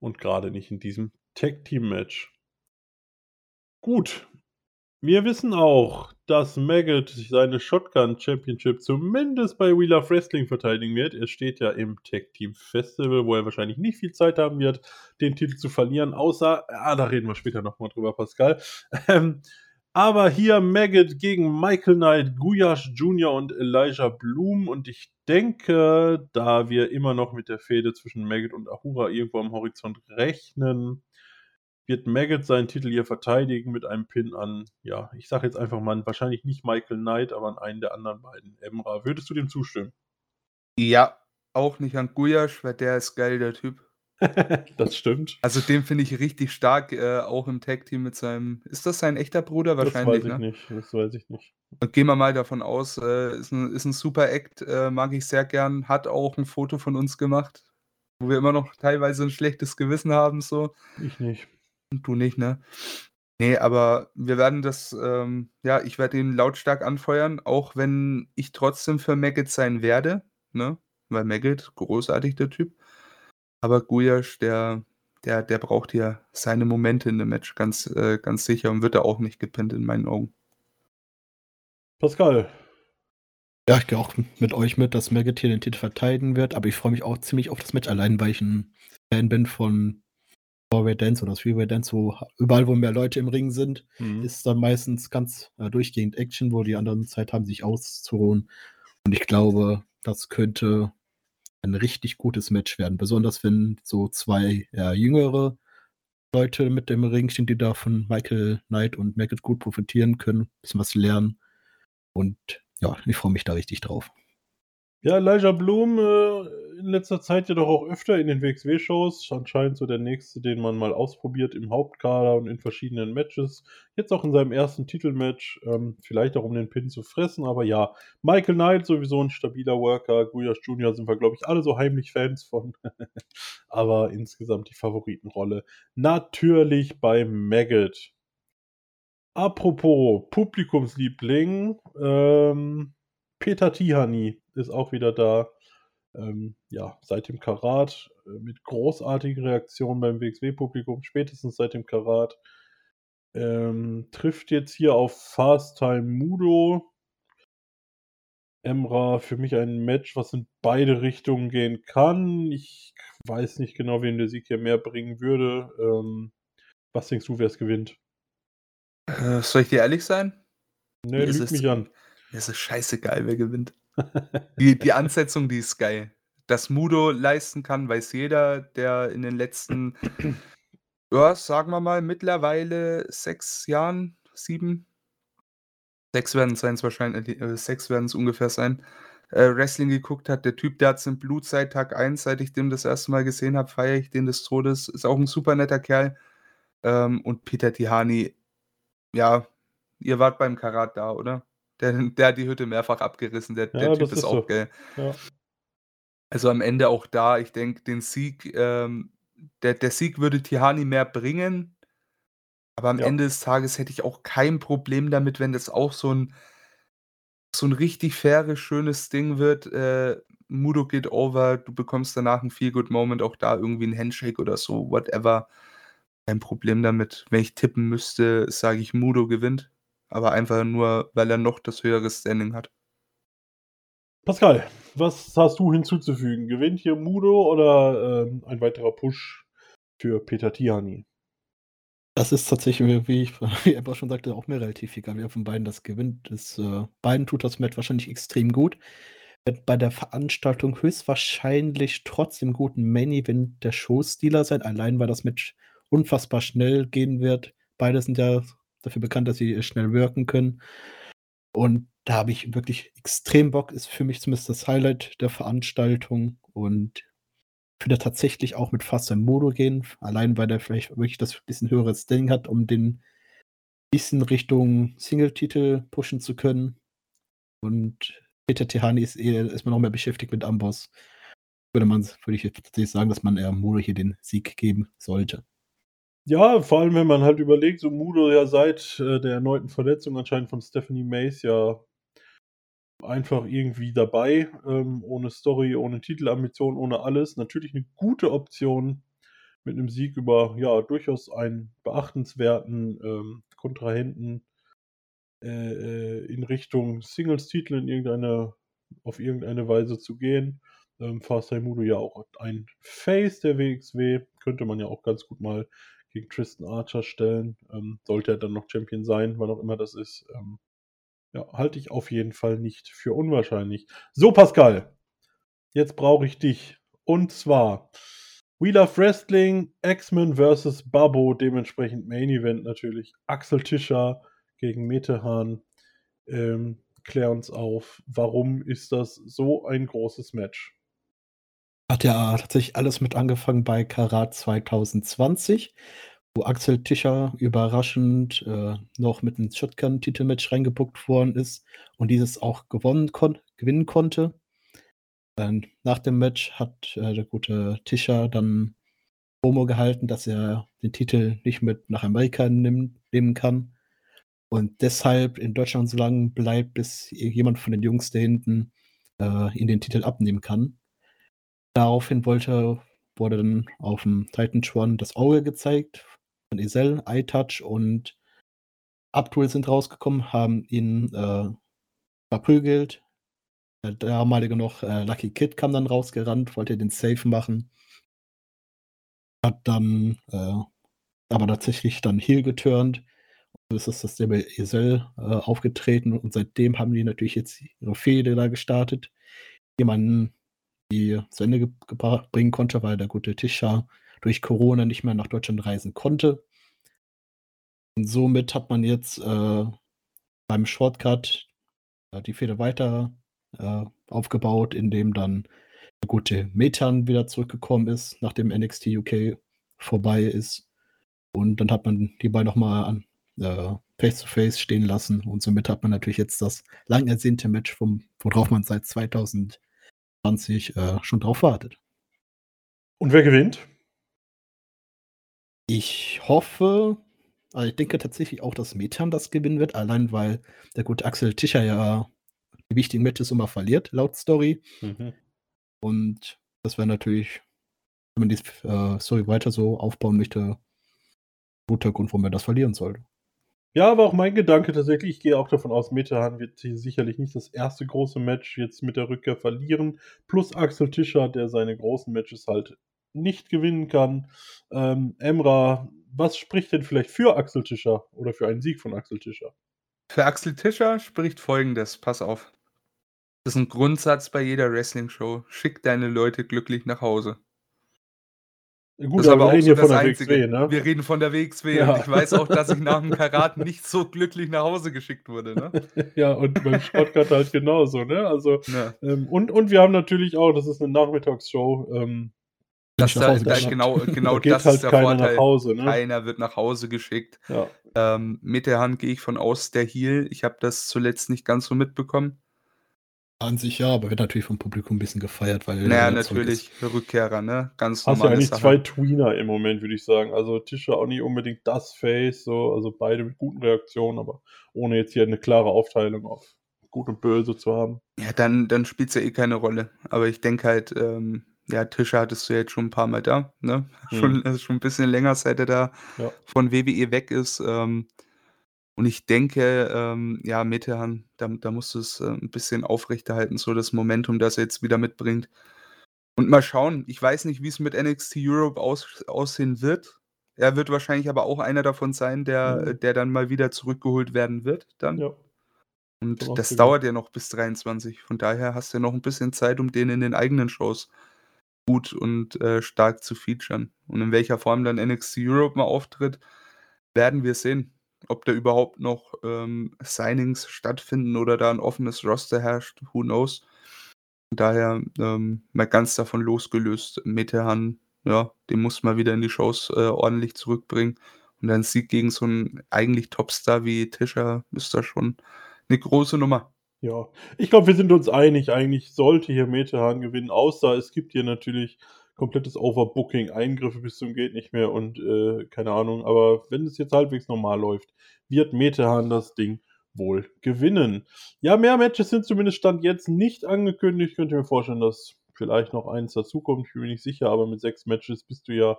und grade nicht in diesem Tag-Team-Match. Gut. Wir wissen auch, dass Maggot seine Shotgun Championship zumindest bei We Love Wrestling verteidigen wird. Er steht ja im Tag Team Festival, wo er wahrscheinlich nicht viel Zeit haben wird, den Titel zu verlieren, außer, ah, da reden wir später nochmal drüber, Pascal. Ähm, aber hier Maggot gegen Michael Knight, Guyash Jr. und Elijah Bloom. Und ich denke, da wir immer noch mit der Fehde zwischen Maggot und Ahura irgendwo am Horizont rechnen, wird Maggot seinen Titel hier verteidigen mit einem Pin an, ja, ich sage jetzt einfach mal, wahrscheinlich nicht Michael Knight, aber an einen der anderen beiden. Emra, würdest du dem zustimmen? Ja, auch nicht an Guyash, weil der ist geil, der Typ. das stimmt. Also den finde ich richtig stark, äh, auch im Tag-Team mit seinem. Ist das sein echter Bruder? Wahrscheinlich. Das weiß ich ne? nicht. Das weiß ich nicht. Und gehen wir mal davon aus, äh, ist, ein, ist ein super Act, äh, mag ich sehr gern. Hat auch ein Foto von uns gemacht, wo wir immer noch teilweise ein schlechtes Gewissen haben. So. Ich nicht. Und du nicht, ne? Nee, aber wir werden das, ähm, ja, ich werde ihn lautstark anfeuern, auch wenn ich trotzdem für Maggot sein werde, ne? Weil Maggot, großartig der Typ. Aber Guyash, der, der, der braucht ja seine Momente in dem Match ganz, äh, ganz sicher und wird da auch nicht gepinnt in meinen Augen. Pascal. Ja, ich gehe auch mit euch mit, dass Maggot hier den Titel verteidigen wird, aber ich freue mich auch ziemlich auf das Match, allein weil ich ein Fan bin von Four-Way Dance oder Three-Way Dance, wo überall, wo mehr Leute im Ring sind, mhm. ist dann meistens ganz äh, durchgehend Action, wo die anderen Zeit haben, sich auszuruhen. Und ich glaube, das könnte ein richtig gutes Match werden. Besonders wenn so zwei ja, jüngere Leute mit dem Ring stehen, die da von Michael Knight und Maggot gut profitieren können, bisschen was lernen. Und ja, ich freue mich da richtig drauf. Ja, Elijah Bloom äh, in letzter Zeit ja doch auch öfter in den WXW-Shows. Anscheinend so der nächste, den man mal ausprobiert im Hauptkader und in verschiedenen Matches. Jetzt auch in seinem ersten Titelmatch. Ähm, vielleicht auch um den Pin zu fressen. Aber ja, Michael Knight sowieso ein stabiler Worker. Guyas Jr. sind wir, glaube ich, alle so heimlich Fans von. aber insgesamt die Favoritenrolle. Natürlich bei Maggot. Apropos Publikumsliebling. Ähm, Peter Tihani ist auch wieder da. Ähm, ja, seit dem Karat äh, mit großartigen Reaktionen beim WXW-Publikum, spätestens seit dem Karat. Ähm, trifft jetzt hier auf Fast Time Mudo. Emra für mich ein Match, was in beide Richtungen gehen kann. Ich weiß nicht genau, wem der Sieg hier mehr bringen würde. Ähm, was denkst du, wer es gewinnt? Äh, soll ich dir ehrlich sein? Ne, lüg mich an. Mir ist es scheißegal, wer gewinnt. Die, die Ansetzung, die ist geil. Dass Mudo leisten kann, weiß jeder, der in den letzten, ja, sagen wir mal, mittlerweile sechs Jahren, sieben, sechs werden es sein, wahrscheinlich, äh, sechs werden es ungefähr sein, äh, Wrestling geguckt hat. Der Typ, der hat es im Blut seit Tag 1, seit ich den das erste Mal gesehen habe, feiere ich den des Todes. Ist auch ein super netter Kerl. Ähm, und Peter Tihani, ja, ihr wart beim Karat da, oder? Der, der hat die Hütte mehrfach abgerissen. Der, der Typ ist, ist, auch so. geil. Ja. Also am Ende auch da, ich denke, den Sieg, ähm, der, der Sieg würde Tihani mehr bringen. Aber am ja. Ende des Tages hätte ich auch kein Problem damit, wenn das auch so ein, so ein richtig faires, schönes Ding wird. Äh, Mudo geht over, du bekommst danach ein Feel-Good-Moment, auch da irgendwie ein Handshake oder so, whatever. Kein Problem damit. Wenn ich tippen müsste, sage ich, Mudo gewinnt aber einfach nur, weil er noch das höhere Standing hat. Pascal, was hast du hinzuzufügen? Gewinnt hier Mudo oder ähm, ein weiterer Push für Peter Tiani? Das ist tatsächlich, wie ich wie Ebba schon sagte, auch mir relativ egal, wer von beiden das gewinnt. Das, äh, beiden tut das Match wahrscheinlich extrem gut. Wird bei der Veranstaltung höchstwahrscheinlich trotzdem guten Main-Event der Showstealer sein, allein weil das Match unfassbar schnell gehen wird. Beide sind ja dafür bekannt, dass sie schnell wirken können. Und da habe ich wirklich extrem Bock. Ist für mich zumindest das Highlight der Veranstaltung. Und ich würde tatsächlich auch mit Fast Modo gehen. Allein, weil der vielleicht wirklich das bisschen höhere Standing hat, um den bisschen Richtung Single-Titel pushen zu können. Und Peter Tehani ist, eher, ist man noch mehr beschäftigt mit Amboss. Würde man, würde ich jetzt tatsächlich sagen, dass man eher Modo hier den Sieg geben sollte. Ja, vor allem, wenn man halt überlegt, so Mudo ja seit äh, der erneuten Verletzung anscheinend von Stephanie Mays ja einfach irgendwie dabei, ähm, ohne Story, ohne Titelambition, ohne alles. Natürlich eine gute Option mit einem Sieg über ja durchaus einen beachtenswerten ähm, Kontrahenten. äh, in Richtung Singles-Titel in irgendeiner, auf irgendeine Weise zu gehen. Ähm, Fast Mudo ja auch ein Face der WXW, könnte man ja auch ganz gut mal gegen Tristan Archer stellen. Ähm, sollte er dann noch Champion sein, wann auch immer das ist. Ähm, ja, halte ich auf jeden Fall nicht für unwahrscheinlich. So, Pascal, jetzt brauche ich dich. Und zwar We Love Wrestling, X-Men vs. Babbo, dementsprechend Main Event natürlich. Axel Tischer gegen Metehan. Ähm, klär uns auf, warum ist das so ein großes Match? Hat ja tatsächlich alles mit angefangen bei Karat 2020, wo Axel Tischer überraschend äh, noch mit einem Shotgun-Titelmatch reingepuckt worden ist und dieses auch gewonnen kon gewinnen konnte. Ähm, nach dem Match hat äh, der gute Tischer dann Promo gehalten, dass er den Titel nicht mit nach Amerika nehmen, nehmen kann und deshalb in Deutschland so lange bleibt, bis jemand von den Jungs da hinten äh, ihn den Titel abnehmen kann. Daraufhin wollte, wurde dann auf dem Titan One das Auge gezeigt von Isel, iTouch und Abdul sind rausgekommen, haben ihn äh, verprügelt, der damalige noch äh, Lucky Kid kam dann rausgerannt, wollte den Safe machen. Hat dann äh, aber tatsächlich dann Heal geturnt. So ist das System Esel äh, aufgetreten und seitdem haben die natürlich jetzt ihre Fehde da gestartet. Jemanden, die zu Ende ge bringen konnte, weil der gute Tisha durch Corona nicht mehr nach Deutschland reisen konnte. Und somit hat man jetzt äh, beim Shortcut äh, die Fehde weiter äh, aufgebaut, indem dann der gute Methan wieder zurückgekommen ist, nachdem NXT UK vorbei ist. Und dann hat man die beiden nochmal an äh, Face-to-Face stehen lassen. Und somit hat man natürlich jetzt das lang ersehnte Match, vom, worauf man seit 2020 äh, schon drauf wartet. Und wer gewinnt? Ich hoffe, also ich denke tatsächlich auch, dass Methan das gewinnen wird, allein weil der gute Axel Tischer ja die wichtigen Matches immer verliert, laut Story. Mhm. Und das wäre natürlich, wenn man die äh, Story weiter so aufbauen möchte, guter Grund, warum er das verlieren sollte. Ja, war auch mein Gedanke tatsächlich. Ich gehe auch davon aus, Metahan wird hier sicherlich nicht das erste große Match jetzt mit der Rückkehr verlieren. Plus Axel Tischer, der seine großen Matches halt nicht gewinnen kann. Ähm, Emra, was spricht denn vielleicht für Axel Tischer oder für einen Sieg von Axel Tischer? Für Axel Tischer spricht folgendes: Pass auf. Das ist ein Grundsatz bei jeder Wrestling-Show. Schick deine Leute glücklich nach Hause. Gut, das ist aber wir reden hier von der Einzige. WXW, ne? Wir reden von der WXW ja. und ich weiß auch, dass ich nach dem Karat nicht so glücklich nach Hause geschickt wurde. Ne? ja, und beim Sportcut halt genauso. Ne? Also, ja. ähm, und, und wir haben natürlich auch, das ist eine Nachmittagsshow. Ähm, das da, da, genau, genau da das halt ist der keiner Vorteil. Nach Hause, ne? Keiner wird nach Hause geschickt. Ja. Ähm, mit der Hand gehe ich von aus, der Heal. Ich habe das zuletzt nicht ganz so mitbekommen. An sich ja, aber wird natürlich vom Publikum ein bisschen gefeiert, weil. Naja, natürlich, Rückkehrer, ne? Ganz normal. Hast ja eigentlich Sache. zwei Tweener im Moment, würde ich sagen. Also Tischer auch nicht unbedingt das Face, so, also beide mit guten Reaktionen, aber ohne jetzt hier eine klare Aufteilung auf gut und böse zu haben. Ja, dann, dann spielt es ja eh keine Rolle. Aber ich denke halt, ähm, ja, Tischer hattest du ja jetzt schon ein paar Mal da, ne? Hm. Schon, schon ein bisschen länger, seit er da ja. von WWE weg ist. Ähm, und ich denke, ähm, ja, Metehan, da, da musst du es äh, ein bisschen aufrechterhalten, so das Momentum, das er jetzt wieder mitbringt. Und mal schauen, ich weiß nicht, wie es mit NXT Europe aus, aussehen wird. Er wird wahrscheinlich aber auch einer davon sein, der, mhm. der dann mal wieder zurückgeholt werden wird. Dann. Ja. Und das dauert ja noch bis 23. Von daher hast du ja noch ein bisschen Zeit, um den in den eigenen Shows gut und äh, stark zu featuren. Und in welcher Form dann NXT Europe mal auftritt, werden wir sehen ob da überhaupt noch ähm, Signings stattfinden oder da ein offenes Roster herrscht, who knows. Daher ähm, mal ganz davon losgelöst, Metehan, ja, den muss man wieder in die Shows äh, ordentlich zurückbringen. Und ein Sieg gegen so einen eigentlich Topstar wie Tischer ist da schon eine große Nummer. Ja, ich glaube, wir sind uns einig. Eigentlich sollte hier Metehan gewinnen, außer es gibt hier natürlich komplettes Overbooking, Eingriffe bis zum geht nicht mehr und äh, keine Ahnung. Aber wenn es jetzt halbwegs normal läuft, wird Metehan das Ding wohl gewinnen. Ja, mehr Matches sind zumindest Stand jetzt nicht angekündigt. Könnt ihr mir vorstellen, dass vielleicht noch eins dazukommt. Ich bin mir nicht sicher, aber mit sechs Matches bist du ja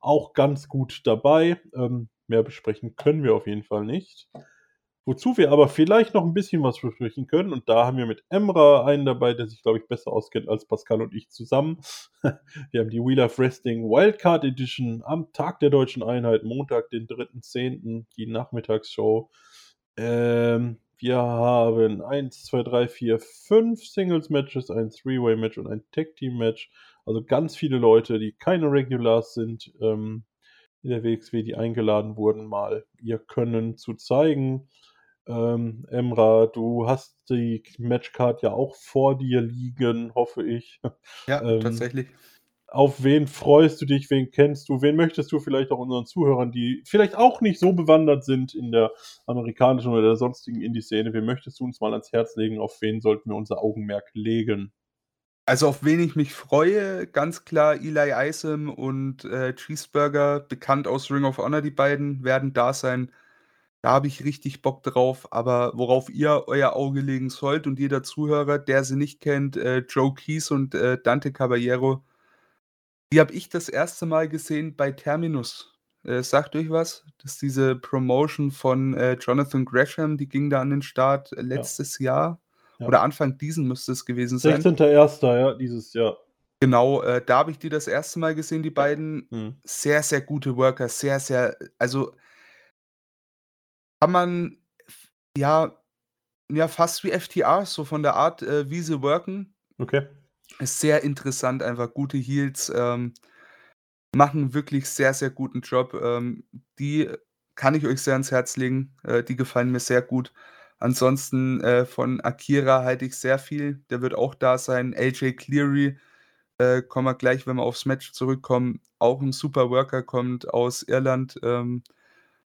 auch ganz gut dabei. Ähm, mehr besprechen können wir auf jeden Fall nicht. Wozu wir aber vielleicht noch ein bisschen was besprechen können. Und da haben wir mit Emra einen dabei, der sich, glaube ich, besser auskennt als Pascal und ich zusammen. Wir haben die Wheel of Wrestling Wildcard Edition am Tag der deutschen Einheit, Montag, den 3.10., die Nachmittagsshow. Ähm, wir haben 1, 2, 3, 4, 5 Singles-Matches, ein Three-Way-Match und ein Tag-Team-Match. Also ganz viele Leute, die keine Regulars sind ähm, in der WXW, die eingeladen wurden, mal ihr Können zu zeigen. Ähm, Emra, du hast die Matchcard ja auch vor dir liegen, hoffe ich. Ja, Ähm, tatsächlich. Auf wen freust du dich? Wen kennst du? Wen möchtest du vielleicht auch unseren Zuhörern, die vielleicht auch nicht so bewandert sind in der amerikanischen oder der sonstigen Indie-Szene, wen möchtest du uns mal ans Herz legen? Auf wen sollten wir unser Augenmerk legen? Also auf wen ich mich freue, ganz klar Eli Isom und äh, Cheeseburger, bekannt aus Ring of Honor, die beiden werden da sein. Da habe ich richtig Bock drauf, aber worauf ihr euer Auge legen sollt und jeder Zuhörer, der sie nicht kennt, äh, Joe Keys und äh, Dante Caballero, die habe ich das erste Mal gesehen bei Terminus. Äh, sagt euch was? Das ist diese Promotion von äh, Jonathan Gresham, die ging da an den Start äh, letztes Jahr Ja. oder Anfang diesen müsste es gewesen sein. 16.01. ja, dieses Jahr. Genau, äh, da habe ich die das erste Mal gesehen, die beiden. Hm. Sehr, sehr gute Worker, sehr, sehr, also kann man ja, ja fast wie FTR, so von der Art, äh, wie sie worken. Okay. Ist sehr interessant, einfach gute Heels, ähm, machen wirklich sehr, sehr guten Job. Ähm, die kann ich euch sehr ans Herz legen. Äh, die gefallen mir sehr gut. Ansonsten äh, von Akira halte ich sehr viel. Der wird auch da sein. AJ Cleary, äh, kommen wir gleich, wenn wir aufs Match zurückkommen. Auch ein super Worker, kommt aus Irland. Ähm,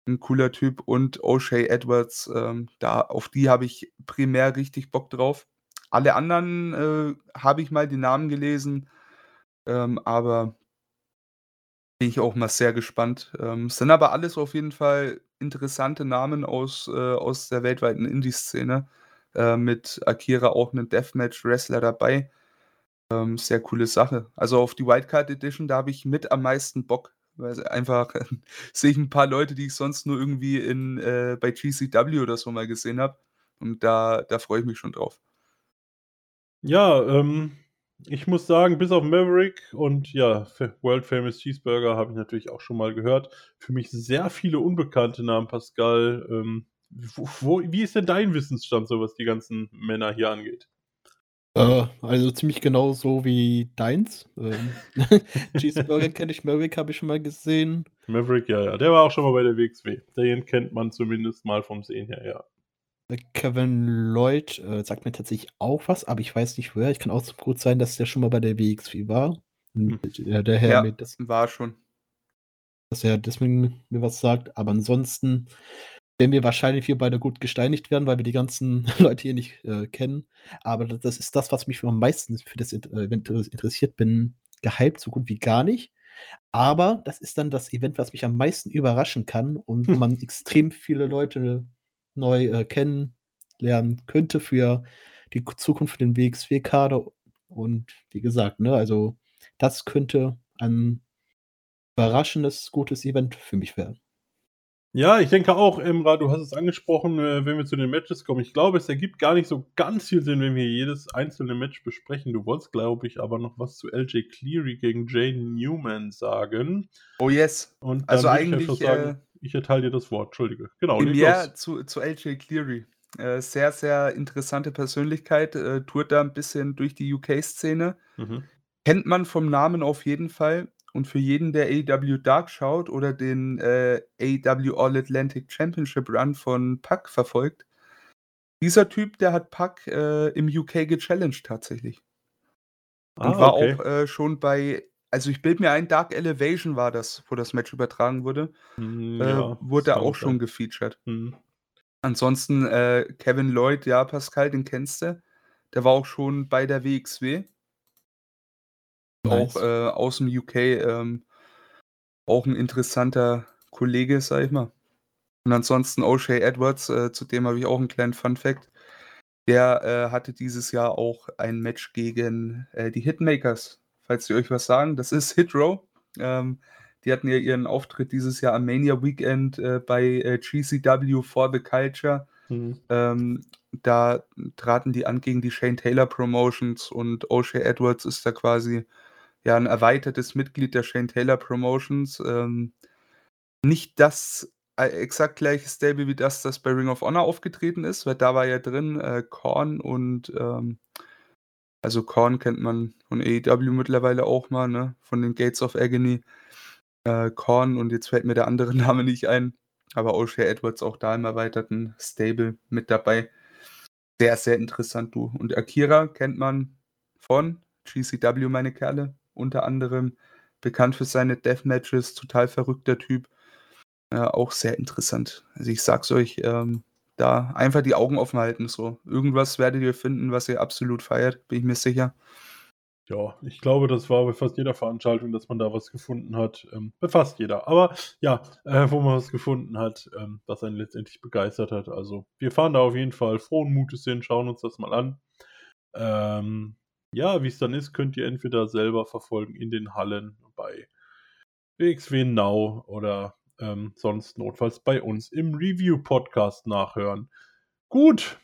ein cooler Typ. Und O'Shea Edwards, ähm, da, auf die habe ich primär richtig Bock drauf. Alle anderen äh, habe ich mal die Namen gelesen, ähm, aber bin ich auch mal sehr gespannt. Ähm, sind aber alles auf jeden Fall interessante Namen aus, äh, aus der weltweiten Indie-Szene. Äh, mit Akira auch einen Deathmatch-Wrestler dabei. Ähm, sehr coole Sache. Also auf die Wildcard Edition, da habe ich mit am meisten Bock. Weil einfach sehe ich ein paar Leute, die ich sonst nur irgendwie in, äh, bei GCW oder so mal gesehen habe. Und da, da freue ich mich schon drauf. Ja, ähm, ich muss sagen, bis auf Maverick und ja, World Famous Cheeseburger habe ich natürlich auch schon mal gehört. Für mich sehr viele unbekannte Namen, Pascal. Ähm, wo, wo, wie ist denn dein Wissensstand, so was die ganzen Männer hier angeht? Äh, also ziemlich genau so wie deins. Ähm, Cheeseburger kenne ich, Merrick habe ich schon mal gesehen. Maverick, ja, ja, der war auch schon mal bei der WXW. Den kennt man zumindest mal vom Sehen her, ja. Äh, Kevin Lloyd äh, sagt mir tatsächlich auch was, aber ich weiß nicht woher. Ich kann auch so gut sein, dass der schon mal bei der WXW war. Hm. Der, der Herr Ja, das, war schon. dass er deswegen mir was sagt. Aber ansonsten werden wir wahrscheinlich hier beide gut gesteinigt werden, weil wir die ganzen Leute hier nicht äh, kennen. Aber das, ist das, was mich am meisten für das äh, Event interessiert. Bin gehypt, so gut wie gar nicht. Aber das ist dann das Event, was mich am meisten überraschen kann und Hm. man extrem viele Leute neu äh, kennenlernen könnte für die Zukunft für den WXW-Kader. Und wie gesagt, ne, also das könnte ein überraschendes, gutes Event für mich werden. Ja, ich denke auch, Emra, du hast es angesprochen, äh, wenn wir zu den Matches kommen. Ich glaube, es ergibt gar nicht so ganz viel Sinn, wenn wir jedes einzelne Match besprechen. Du wolltest, glaube ich, aber noch was zu LJ Cleary gegen Jane Newman sagen. Oh yes. Und Also ich eigentlich, einfach sagen, ich erteile dir das Wort. Entschuldige. Genau, los. zu, zu LJ Cleary. Äh, sehr, sehr interessante Persönlichkeit. Äh, tourt da ein bisschen durch die UK-Szene. Mhm. Kennt man vom Namen auf jeden Fall. Und für jeden, der AEW Dark schaut oder den äh, AEW All Atlantic Championship Run von Puck verfolgt, dieser Typ, der hat Puck äh, im UK gechallenged tatsächlich. Und Ah, war okay. auch äh, schon bei, also ich bilde mir ein, Dark Elevation war das, wo das Match übertragen wurde. Hm, Äh, ja, wurde er auch schon sein. gefeatured. Hm. Ansonsten äh, Kevin Lloyd, ja, Pascal, den kennst du. Der war auch schon bei der WXW. Nice. Auch äh, aus dem UK. Ähm, auch ein interessanter Kollege, sag ich mal. Und ansonsten O'Shea Edwards, äh, zu dem habe ich auch einen kleinen Fun-Fact. Der äh, hatte dieses Jahr auch ein Match gegen äh, die Hitmakers, falls sie euch was sagen. Das ist Hitrow. Ähm, die hatten ja ihren Auftritt dieses Jahr am Mania Weekend äh, bei äh, GCW for the Culture. Mhm. Ähm, da traten die an gegen die Shane Taylor Promotions und O'Shea Edwards ist da quasi ja ein erweitertes Mitglied der Shane Taylor Promotions. Ähm, nicht das äh, exakt gleiche Stable wie das, das bei Ring of Honor aufgetreten ist, weil da war ja drin äh, Korn und ähm, also Korn kennt man von AEW mittlerweile auch mal, ne? Von den Gates of Agony. Äh, Korn und jetzt fällt mir der andere Name nicht ein. Aber O'Shea Edwards auch da im erweiterten Stable mit dabei. Sehr, sehr interessant, du. Und Akira kennt man von GCW, meine Kerle, unter anderem. Bekannt für seine Deathmatches, total verrückter Typ. Äh, auch sehr interessant. Also ich sag's euch, ähm, da einfach die Augen offen halten. So. Irgendwas werdet ihr finden, was ihr absolut feiert, bin ich mir sicher. Ja, ich glaube, das war bei fast jeder Veranstaltung, dass man da was gefunden hat. Ähm, bei fast jeder. Aber ja, äh, wo man was gefunden hat, ähm, was einen letztendlich begeistert hat. Also wir fahren da auf jeden Fall frohen Mutes hin, schauen uns das mal an. Ähm, ja, wie es dann ist, könnt ihr entweder selber verfolgen in den Hallen bei WXW Now oder ähm, sonst notfalls bei uns im Review-Podcast nachhören. Gut.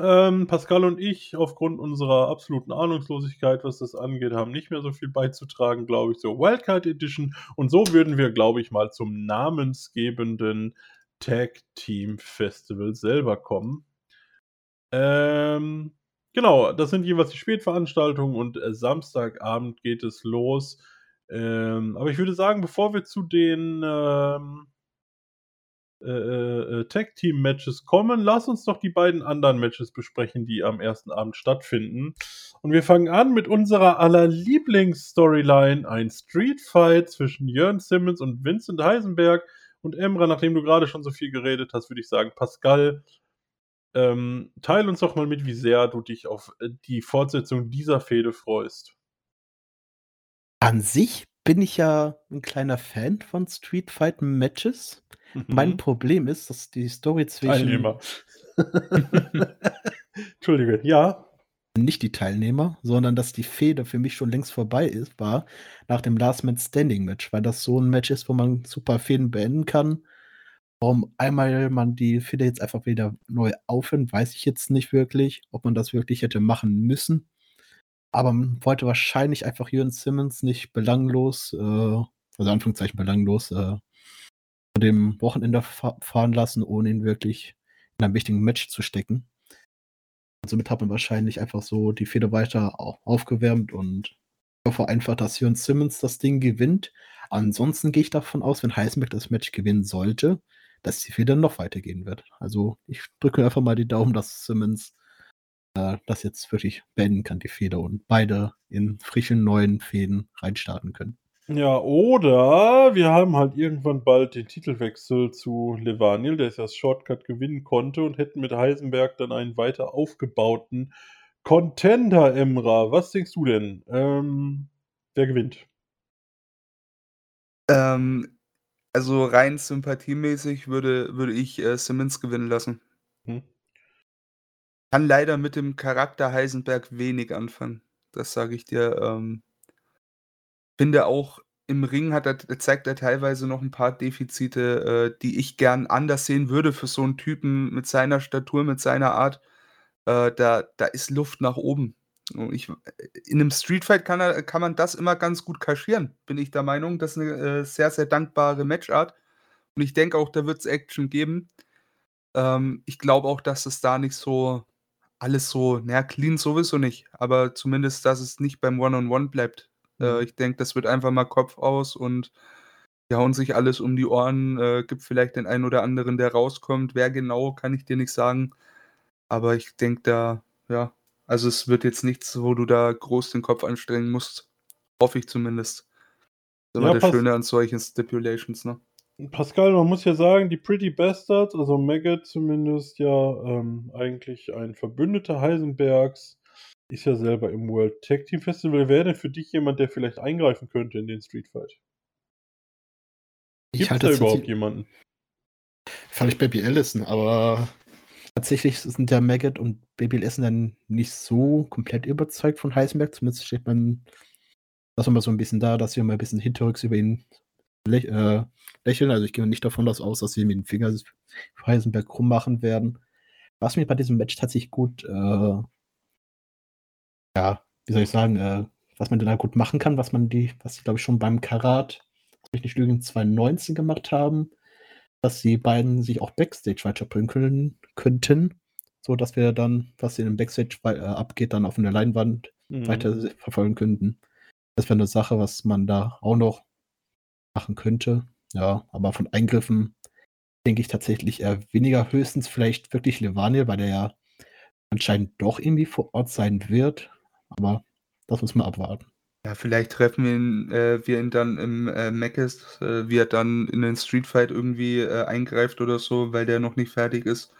Ähm, Pascal und ich, aufgrund unserer absoluten Ahnungslosigkeit, was das angeht, haben nicht mehr so viel beizutragen, glaube ich, zur Wildcard Edition. Und so würden wir, glaube ich, mal zum namensgebenden Tag Team Festival selber kommen. Ähm, genau, das sind jeweils die Spätveranstaltungen und äh, Samstagabend geht es los ähm, aber ich würde sagen, bevor wir zu den ähm, äh, äh, äh, Tag-Team-Matches kommen, lass uns doch die beiden anderen Matches besprechen, die am ersten Abend stattfinden. Und wir fangen an mit unserer aller Lieblings-Storyline, ein Street-Fight zwischen Jörn Simmons und Vincent Heisenberg. Und Emra, nachdem du gerade schon so viel geredet hast, würde ich sagen, Pascal, ähm, teil uns doch mal mit, wie sehr du dich auf äh, die Fortsetzung dieser Fehde freust. An sich bin ich ja ein kleiner Fan von Street Fight Matches. Mein mhm. Problem ist, dass die Story zwischen Teilnehmer. Entschuldige, ja. Nicht die Teilnehmer, sondern dass die Fehde für mich schon längst vorbei ist, war nach dem Last Man Standing Match, weil das so ein Match ist, wo man super Fäden beenden kann. Warum einmal man die Fehde jetzt einfach wieder neu aufhört, weiß ich jetzt nicht wirklich, ob man das wirklich hätte machen müssen. Aber man wollte wahrscheinlich einfach Jürgen Simmons nicht belanglos, äh, also Anführungszeichen belanglos, äh, dem Wochenende fahren lassen, ohne ihn wirklich in einem wichtigen Match zu stecken. Und somit hat man wahrscheinlich einfach so die Feder weiter aufgewärmt und ich hoffe einfach, dass Jürgen Simmons das Ding gewinnt. Ansonsten gehe ich davon aus, wenn Heisenberg das Match gewinnen sollte, dass die Feder noch weitergehen wird. Also ich drücke einfach mal die Daumen, dass Simmons äh, das jetzt wirklich beenden kann, die Feder, und beide in frischen neuen Fäden reinstarten können. Ja, oder wir haben halt irgendwann bald den Titelwechsel zu Levaniel, der es das Shortcut gewinnen konnte und hätten mit Heisenberg dann einen weiter aufgebauten Contender, Emra. Was denkst du denn? Ähm, wer gewinnt? Ähm, also rein sympathiemäßig würde, würde ich äh, Simmons gewinnen lassen. Hm kann leider mit dem Charakter Heisenberg wenig anfangen. Das sage ich dir. Ähm finde auch im Ring hat er zeigt er teilweise noch ein paar Defizite, äh, die ich gern anders sehen würde für so einen Typen mit seiner Statur, mit seiner Art. Äh, da da ist Luft nach oben. Ich in einem Streetfight kann er kann man das immer ganz gut kaschieren, bin ich der Meinung. Das ist eine äh, sehr, sehr dankbare Matchart. Und ich denke auch, da wird es Action geben. Ähm, ich glaube auch, dass es da nicht so alles so, na clean sowieso nicht, aber zumindest, dass es nicht beim One-on-One bleibt. Äh, mhm. ich denke, das wird einfach mal Kopf aus und die hauen sich alles um die Ohren. Äh, gibt vielleicht den einen oder anderen, der rauskommt. Wer genau, kann ich dir nicht sagen. Aber ich denke da, ja, also es wird jetzt nichts, wo du da groß den Kopf anstrengen musst. Hoffe ich zumindest. Das ist immer ja, das Schöne an solchen Stipulations, ne? Pascal, man muss ja sagen, die Pretty Bastards, also Maggot zumindest ja ähm, eigentlich ein Verbündeter Heisenbergs, ist ja selber im World Tag Team Festival. Wäre denn für dich jemand, der vielleicht eingreifen könnte in den Street Fight? Gibt es da überhaupt jemanden? Fand ich Baby Allison, aber tatsächlich sind der Maggot und Baby Allison dann nicht so komplett überzeugt von Heisenberg. Zumindest steht man das immer so ein bisschen da, dass wir mal ein bisschen hinterrücks über ihn lä äh, lächeln. Also ich gehe nicht davon aus, dass sie mir den Finger für Heisenberg krumm machen werden. Was mir bei diesem Match tatsächlich gut, äh, ja, wie soll ich sagen, äh, was man da gut machen kann, was man die, was sie, glaube ich, schon beim Karat, ich nicht lügen, 2019 gemacht haben, dass die beiden sich auch Backstage weiterbringen können, könnten, so dass wir dann, was in dem Backstage äh, abgeht, dann auf der Leinwand mhm. weiter verfolgen könnten. Das wäre eine Sache, was man da auch noch machen könnte. Ja, aber von Eingriffen denke ich tatsächlich eher weniger. Höchstens vielleicht wirklich Levaniel, weil der ja anscheinend doch irgendwie vor Ort sein wird. Aber das muss man abwarten. Ja, vielleicht treffen wir ihn, äh, wir ihn dann im äh, Meckes, äh, wie er dann in den Streetfight irgendwie äh, eingreift oder so, weil der noch nicht fertig ist.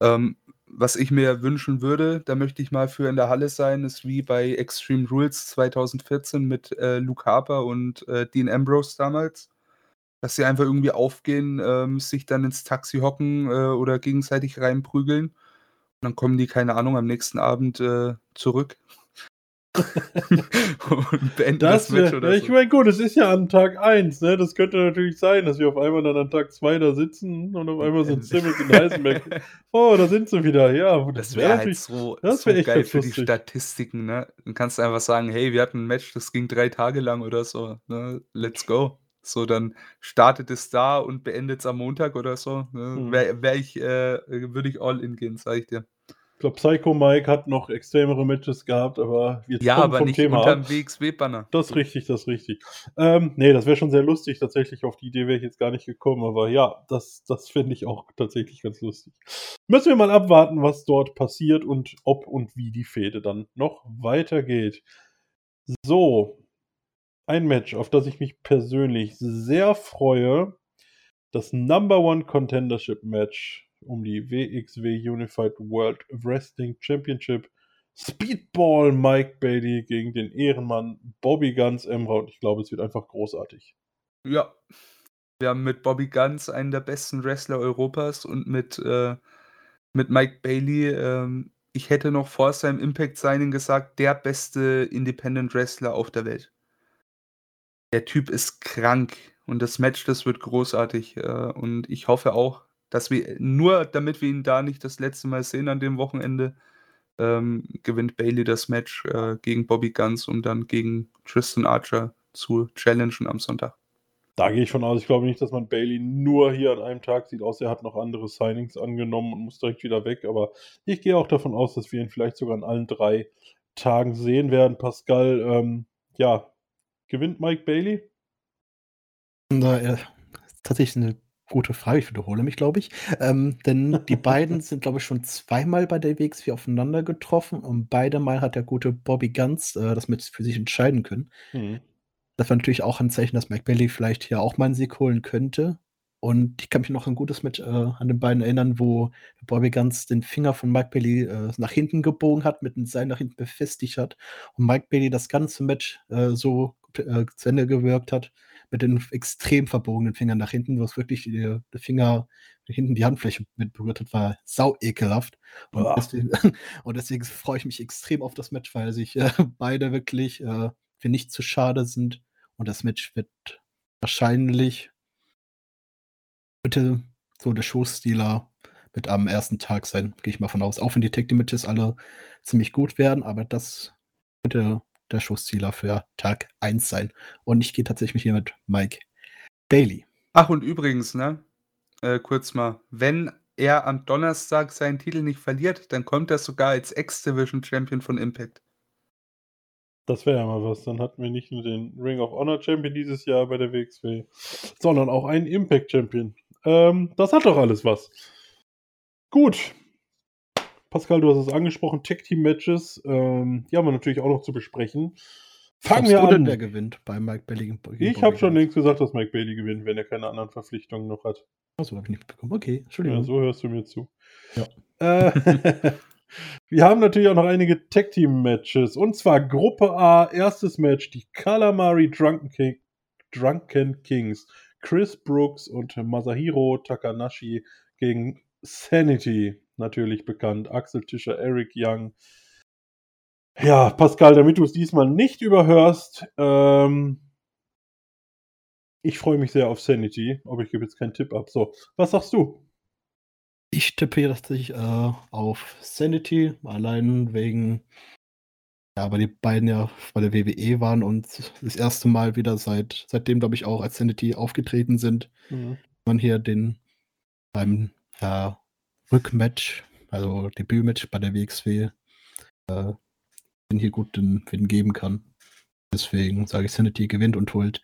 Ähm, was ich mir wünschen würde, da möchte ich mal für in der Halle sein, ist wie bei Extreme Rules 2014 mit äh, Luke Harper und äh, Dean Ambrose damals. Dass sie einfach irgendwie aufgehen, ähm, sich dann ins Taxi hocken äh, oder gegenseitig reinprügeln. Und dann kommen die, keine Ahnung, am nächsten Abend äh, zurück. und beenden das, das Match oder Ich meine, gut, es ist ja an Tag 1, ne? Das könnte natürlich sein, dass wir auf einmal dann an Tag 2 da sitzen und auf einmal sind Simmons und Heisenberg. Oh, da sind sie wieder, ja. Das wäre wär halt so, das wär so geil für lustig. die Statistiken, ne? Dann kannst du einfach sagen, hey, wir hatten ein Match, das ging drei Tage lang oder so, ne? Let's go. So, dann startet es da und beendet es am Montag oder so. Ne? Hm. Wär, wär ich, äh, würde ich all in gehen, sag ich dir. Ich glaube, Psycho Mike hat noch extremere Matches gehabt, aber wir ja, aber vom nicht Thema unterm WXW-Banner. Das ist richtig, das ist richtig. Ähm, nee, das wäre schon sehr lustig. Tatsächlich auf die Idee wäre ich jetzt gar nicht gekommen, aber ja, das, das finde ich auch tatsächlich ganz lustig. Müssen wir mal abwarten, was dort passiert und ob und wie die Fehde dann noch weitergeht. So, ein Match, auf das ich mich persönlich sehr freue. Das Number One Contendership Match um die WXW Unified World Wrestling Championship. Speedball Mike Bailey gegen den Ehrenmann Bobby Guns Emra und ich glaube, es wird einfach großartig. Ja, wir haben mit Bobby Guns einen der besten Wrestler Europas und mit, äh, mit Mike Bailey, ähm, ich hätte noch vor seinem Impact Signing gesagt, der beste Independent Wrestler auf der Welt. Der Typ ist krank und das Match, das wird großartig. Äh, und ich hoffe auch, dass wir nur damit wir ihn da nicht das letzte Mal sehen an dem Wochenende, ähm, gewinnt Bailey das Match äh, gegen Bobby Guns, um dann gegen Tristan Archer zu challengen am Sonntag. Da gehe ich von aus. Ich glaube nicht, dass man Bailey nur hier an einem Tag sieht, außer er hat noch andere Signings angenommen und muss direkt wieder weg. Aber ich gehe auch davon aus, dass wir ihn vielleicht sogar an allen drei Tagen sehen werden. Pascal, ähm, ja, gewinnt Mike Bailey? Na, ja, tatsächlich eine gute Frage. Ich wiederhole mich, glaube ich. Ähm, denn die beiden sind, glaube ich, schon zweimal bei der WXW aufeinander getroffen und beide Mal hat der gute Bobby Guns äh, das mit für sich entscheiden können. Mhm. Das war natürlich auch ein Zeichen, dass Mike Bailey vielleicht hier auch mal einen Sieg holen könnte. Und ich kann mich noch ein gutes Match äh, an den beiden erinnern, wo Bobby Guns den Finger von Mike Bailey äh, nach hinten gebogen hat, mit dem Seil nach hinten befestigt hat und Mike Bailey das ganze Match äh, so äh, zu Ende gewirkt hat, mit den extrem verbogenen Fingern nach hinten, wo es wirklich die, der Finger hinten die Handfläche mit berührt hat, war sau ekelhaft. Und deswegen, und deswegen, freue ich mich extrem auf das Match, weil sich äh, beide wirklich äh, für nicht zu schade sind. Und das Match wird wahrscheinlich bitte so der Showstealer mit am ersten Tag sein, gehe ich mal von aus. Auch wenn die Tag Matches alle ziemlich gut werden, aber das könnte der Schusszieler für Tag 1 sein. Und ich gehe tatsächlich hier mit Mike Bailey. Ach, und übrigens, ne? Äh, kurz mal, wenn er am Donnerstag seinen Titel nicht verliert, dann kommt er sogar als X-Division Champion von Impact. Das wäre ja mal was. Dann hatten wir nicht nur den Ring of Honor Champion dieses Jahr bei der WXW, sondern auch einen Impact Champion. Ähm, das hat doch alles was. Gut. Pascal, du hast es angesprochen, Tag Team Matches. Ähm, die haben wir natürlich auch noch zu besprechen. Fangen wir an. wer gewinnt bei Mike Bailey? Ich habe schon längst gesagt, dass Mike Bailey gewinnt, wenn er keine anderen Verpflichtungen noch hat. Achso, habe ich nicht mitbekommen. Okay, Entschuldigung. Ja, so hörst du mir zu. Ja. Äh, wir haben natürlich auch noch einige Tag Team Matches. Und zwar Gruppe A, erstes Match, die Calamari Drunken, King, Drunken Kings. Chris Brooks und Masahiro Takanashi gegen Sanity, natürlich bekannt. Axel Tischer, Eric Young. Ja, Pascal, damit du es diesmal nicht überhörst, ähm, Ich freue mich sehr auf Sanity, aber ich gebe jetzt keinen Tipp ab. So, was sagst du? Ich tippe tatsächlich äh, auf Sanity, allein wegen, ja, weil die beiden ja bei der WWE waren und das erste Mal wieder seit, seitdem, glaube ich, auch als Sanity aufgetreten sind. Mhm. Man hier den beim ja, Rückmatch, also Debütmatch bei der WXW, äh, den hier gut den Win geben kann. Deswegen sage ich, Sanity gewinnt und holt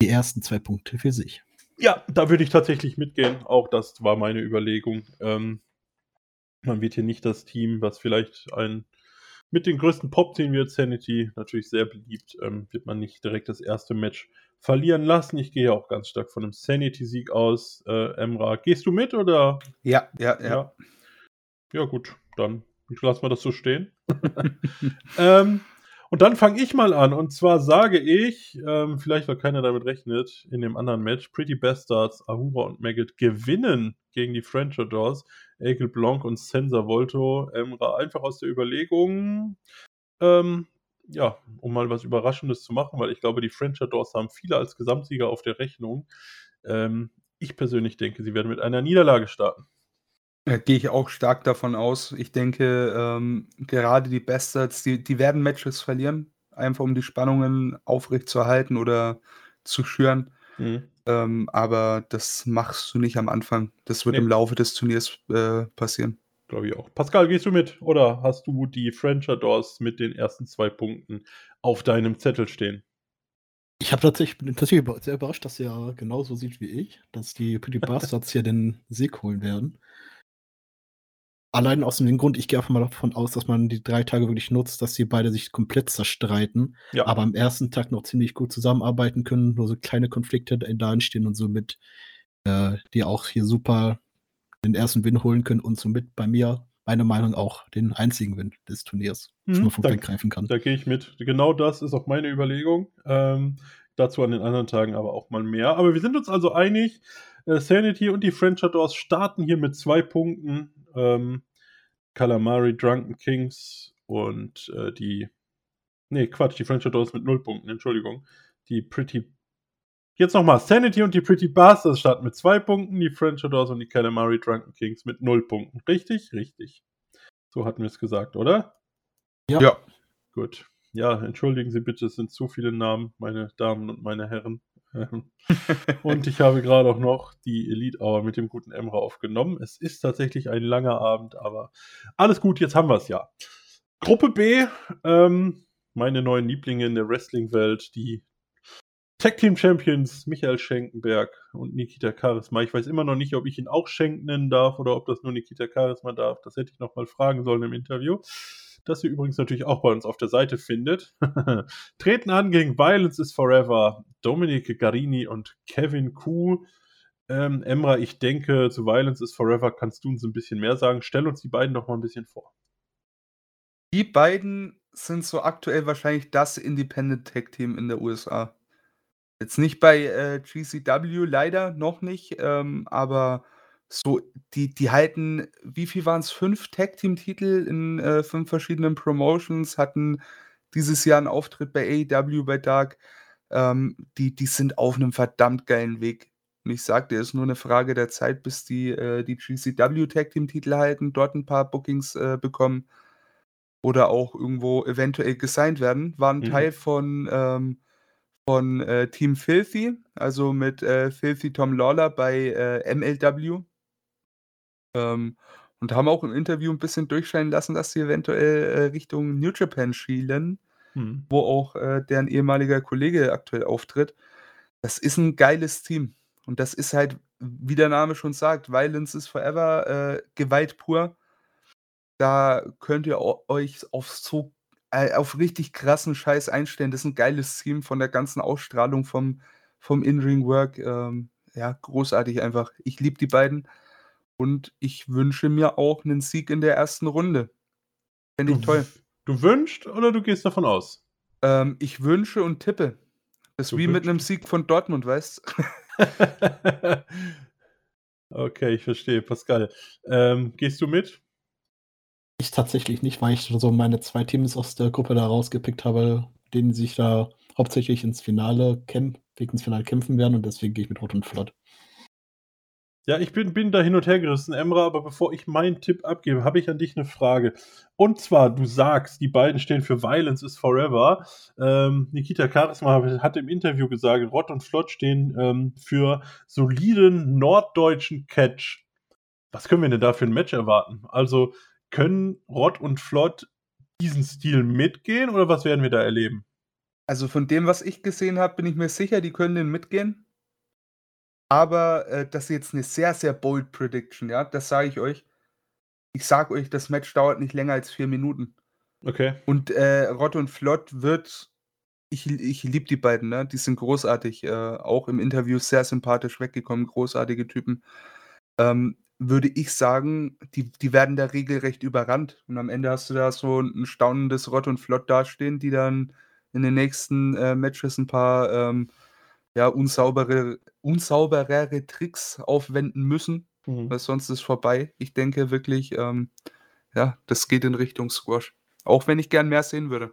die ersten zwei Punkte für sich. Ja, da würde ich tatsächlich mitgehen. Auch das war meine Überlegung. Ähm, man wird hier nicht das Team, was vielleicht ein mit den größten Pop ziehen wird, Sanity, natürlich sehr beliebt, ähm, wird man nicht direkt das erste Match verlieren lassen. Ich gehe auch ganz stark von einem Sanity-Sieg aus. Äh, Emra, gehst du mit oder? Ja, ja, ja. Ja, ja gut, dann lassen wir das so stehen. ähm, und dann fange ich mal an. Und zwar sage ich, ähm, vielleicht weil keiner damit rechnet, in dem anderen Match, Pretty Bastards, Ahura und Maggot gewinnen gegen die French Adors, Ekel Blanc und Sensa Volto. Emra einfach aus der Überlegung, ähm, ja, um mal was Überraschendes zu machen, weil ich glaube, die French Adors haben viele als Gesamtsieger auf der Rechnung. Ähm, ich persönlich denke, sie werden mit einer Niederlage starten. Ja, gehe ich auch stark davon aus. Ich denke, ähm, gerade die Bastards, die, die werden Matches verlieren, einfach um die Spannungen aufrechtzuerhalten oder zu schüren. Mhm. Ähm, aber das machst du nicht am Anfang. Das wird nee. im Laufe des Turniers äh, passieren. Glaube ich auch. Pascal, gehst du mit? Oder hast du die French Adors mit den ersten zwei Punkten auf deinem Zettel stehen? Ich habe tatsächlich, bin tatsächlich sehr überrascht, dass er genauso sieht wie ich, dass die Pretty Bastards hier den Sieg holen werden. Allein aus dem Grund, ich gehe einfach mal davon aus, dass man die drei Tage wirklich nutzt, dass sie beide sich komplett zerstreiten, ja. aber am ersten Tag noch ziemlich gut zusammenarbeiten können, nur so kleine Konflikte da entstehen und somit äh, die auch hier super den ersten Win holen können und somit bei mir, meine Meinung, auch den einzigen Win des Turniers mhm, schon mal vom greifen kann. Da gehe ich mit. Genau das ist auch meine Überlegung. Ähm, dazu an den anderen Tagen aber auch mal mehr. Aber wir sind uns also einig, äh, Sanity und die French Adors starten hier mit zwei Punkten ähm, Calamari, Drunken Kings und äh, die. Nee, Quatsch, die French Adors mit null Punkten, Entschuldigung. Die Pretty. Jetzt nochmal, Sanity und die Pretty Bastards starten mit zwei Punkten, die French Adors und die Calamari Drunken Kings mit null Punkten. Richtig? Richtig. So hatten wir es gesagt, oder? Ja. ja. Gut. Ja, entschuldigen Sie bitte, es sind zu viele Namen, meine Damen und meine Herren. und ich habe gerade auch noch die Elite Hour mit dem guten Emra aufgenommen. Es ist tatsächlich ein langer Abend, aber alles gut, jetzt haben wir es ja. Gruppe B, ähm, meine neuen Lieblinge in der Wrestling-Welt, die Tag Team Champions Michael Schenkenberg und Nikita Charisma. Ich weiß immer noch nicht, ob ich ihn auch Schenk nennen darf oder ob das nur Nikita Charisma darf. Das hätte ich noch mal fragen sollen im Interview das ihr übrigens natürlich auch bei uns auf der Seite findet. Treten an gegen Violence is Forever, Dominic Garini und Kevin Kuh. Ähm, Emra, ich denke, zu Violence is Forever kannst du uns ein bisschen mehr sagen. Stell uns die beiden doch mal ein bisschen vor. Die beiden sind so aktuell wahrscheinlich das Independent Tag Team in der USA. Jetzt nicht bei äh, GCW, leider noch nicht, ähm, aber so, die die halten wie viel waren es? Fünf Tag-Team-Titel in, äh, 5 verschiedenen Promotions, hatten dieses Jahr einen Auftritt bei AEW, bei Dark. Ähm, die die sind auf einem verdammt geilen Weg. Und ich dir, es ist nur eine Frage der Zeit, bis die, äh, die GCW Tag-Team-Titel halten, dort ein paar Bookings, äh, bekommen oder auch irgendwo eventuell gesigned werden. Waren Mhm. Teil von, ähm von, äh, Team Filthy, also mit, äh, Filthy Tom Lawler bei, äh, MLW. Ähm, und haben auch im Interview ein bisschen durchscheinen lassen, dass sie eventuell, äh, Richtung New Japan schielen, Mhm. wo auch, äh, deren ehemaliger Kollege aktuell auftritt. Das ist ein geiles Team. Und das ist halt, wie der Name schon sagt, Violence is Forever, äh, Gewalt pur. Da könnt ihr euch auf so äh, auf richtig krassen Scheiß einstellen. Das ist ein geiles Team von der ganzen Ausstrahlung vom vom In-Ring-Work, ähm, ja, großartig einfach. Ich liebe die beiden. Und ich wünsche mir auch einen Sieg in der ersten Runde. Fände ich toll. Du wünschst oder du gehst davon aus? Ähm, ich wünsche und tippe. Das ist du wie mit einem Sieg von Dortmund, weißt Okay, ich verstehe. Pascal, ähm, gehst du mit? Ich tatsächlich nicht, weil ich so meine zwei Teams aus der Gruppe da rausgepickt habe, denen sich da hauptsächlich ins Finale kämpfen ins Finale kämpfen werden und deswegen gehe ich mit Rot und Flott. Ja, ich bin, bin da hin und her gerissen, Emra, aber bevor ich meinen Tipp abgebe, habe ich an dich eine Frage. Und zwar, du sagst, die beiden stehen für Violence is Forever. Ähm, Nikita Charisma hat im Interview gesagt, Rott und Flott stehen ähm, für soliden norddeutschen Catch. Was können wir denn da für ein Match erwarten? Also, können Rott und Flott diesen Stil mitgehen oder was werden wir da erleben? Also von dem, was ich gesehen habe, bin ich mir sicher, die können den mitgehen. Aber äh, das ist jetzt eine sehr, sehr bold Prediction, ja. Das sage ich euch. Ich sage euch, das Match dauert nicht länger als vier Minuten. Okay. Und äh, Rott und Flott wird. Ich, ich liebe die beiden, ne? Die sind großartig. Äh, auch im Interview sehr sympathisch weggekommen, großartige Typen. Ähm, würde ich sagen, die, die werden da regelrecht überrannt. Und am Ende hast du da so ein staunendes Rott und Flott dastehen, die dann in den nächsten äh, Matches ein paar ähm, ja, unsaubere, unsauberere Tricks aufwenden müssen, mhm. weil sonst ist vorbei. Ich denke wirklich, ähm, ja, das geht in Richtung Squash. Auch wenn ich gern mehr sehen würde.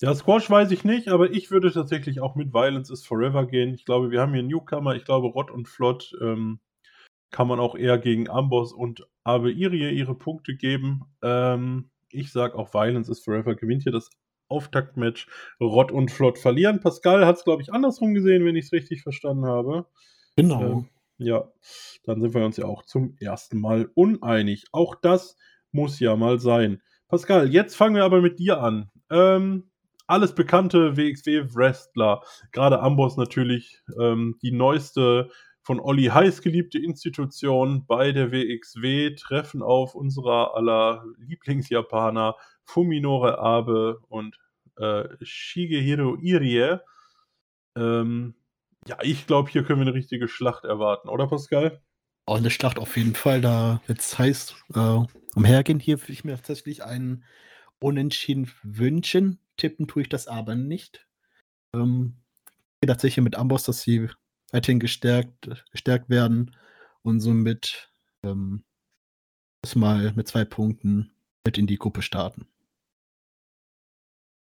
Ja, Squash weiß ich nicht, aber ich würde tatsächlich auch mit Violence is Forever gehen. Ich glaube, wir haben hier Newcomer. Ich glaube, Rott und Flott ähm, kann man auch eher gegen Amboss und Abe Irie ihre Punkte geben. Ähm, ich sage auch, Violence is Forever gewinnt hier das Auftaktmatch Rott und Flott verlieren. Pascal hat es, glaube ich, andersrum gesehen, wenn ich es richtig verstanden habe. Genau. Ähm, ja, dann sind wir uns ja auch zum ersten Mal uneinig. Auch das muss ja mal sein. Pascal, jetzt fangen wir aber mit dir an. Ähm, alles bekannte WXW-Wrestler, gerade Amboss natürlich, ähm, die neueste von Olli Heiß geliebte Institution bei der WXW, treffen auf unserer aller Lieblingsjapaner Fuminore Abe und äh, Shigehiro Irie. Ähm, ja, ich glaube, hier können wir eine richtige Schlacht erwarten, oder Pascal? Oh, eine Schlacht auf jeden Fall. Da jetzt heißt äh, umhergehen, hier würde ich mir tatsächlich einen Unentschieden wünschen. Tippen tue ich das aber nicht. Ähm, tatsächlich mit Amboss, dass sie weiterhin gestärkt, gestärkt werden und somit ähm, mal mit zwei Punkten mit in die Gruppe starten.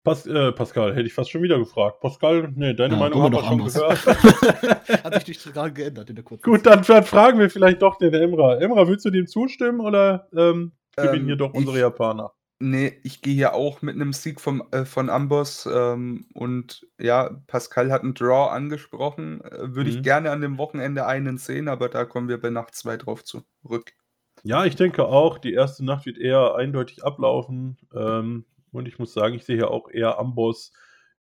Pas äh, Pascal, hätte ich fast schon wieder gefragt. Pascal, nee, deine ja, Meinung haben wir schon gehört. Hat sich nicht gerade geändert in der kurzen Gut, dann, dann, fragen wir vielleicht doch den Emra. Emra, willst du dem zustimmen oder ähm, gewinnen ähm, hier doch unsere ich, Japaner? Nee, ich gehe hier auch mit einem Sieg vom, äh, von Amboss ähm, und ja, Pascal hat einen Draw angesprochen. Äh, Würde mhm. ich gerne an dem Wochenende einen sehen, aber da kommen wir bei Nacht 2 drauf zurück. Ja, ich denke auch, die erste Nacht wird eher eindeutig ablaufen. Ähm, und ich muss sagen, ich sehe hier auch eher Amboss.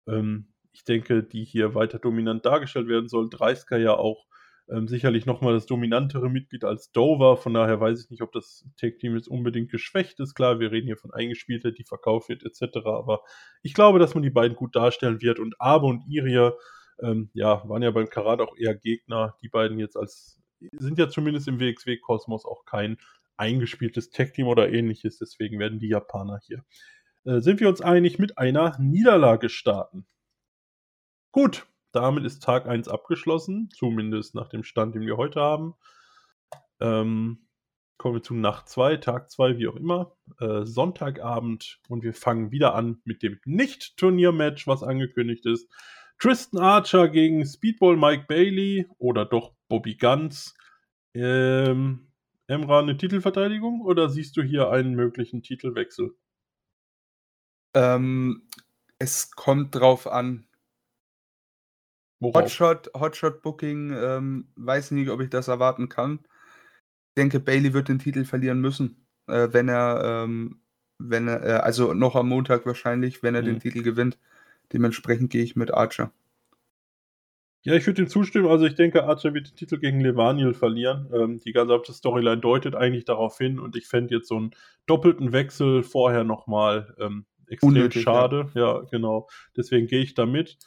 Ähm, ich denke, die hier weiter dominant dargestellt werden sollen. Dreisker ja auch ähm, sicherlich nochmal das dominantere Mitglied als Dover. Von daher weiß ich nicht, ob das Tag-Team jetzt unbedingt geschwächt ist. Klar, wir reden hier von Eingespielter, die verkauft wird, etc. Aber ich glaube, dass man die beiden gut darstellen wird. Und Abe und Iria, ähm, ja, waren ja beim Karat auch eher Gegner. Die beiden jetzt als, sind ja zumindest im WXW-Kosmos auch kein eingespieltes Tag-Team oder ähnliches. Deswegen werden die Japaner hier äh, sind wir uns einig, mit einer Niederlage starten. Gut, damit ist Tag 1 abgeschlossen, zumindest nach dem Stand, den wir heute haben. Ähm, kommen wir zu Nacht 2, Tag 2, wie auch immer. Äh, Sonntagabend und wir fangen wieder an mit dem Nicht-Turnier-Match, was angekündigt ist. Tristan Archer gegen Speedball Mike Bailey oder doch Bobby Guns. Ähm, Emra eine Titelverteidigung oder siehst du hier einen möglichen Titelwechsel? Ähm, es kommt drauf an. Hotshot, Hotshot Booking, ähm, weiß nicht, ob ich das erwarten kann. Ich denke, Bailey wird den Titel verlieren müssen, äh, wenn er, ähm, wenn er, äh, also noch am Montag wahrscheinlich, wenn er mhm. den Titel gewinnt. Dementsprechend gehe ich mit Archer. Ja, ich würde ihm zustimmen. Also ich denke, Archer wird den Titel gegen Levaniel verlieren. Ähm, die gesamte Storyline deutet eigentlich darauf hin und ich fände jetzt so einen doppelten Wechsel vorher nochmal ähm, extrem Unnötig, schade. Ja. ja. genau. Deswegen gehe ich da mit.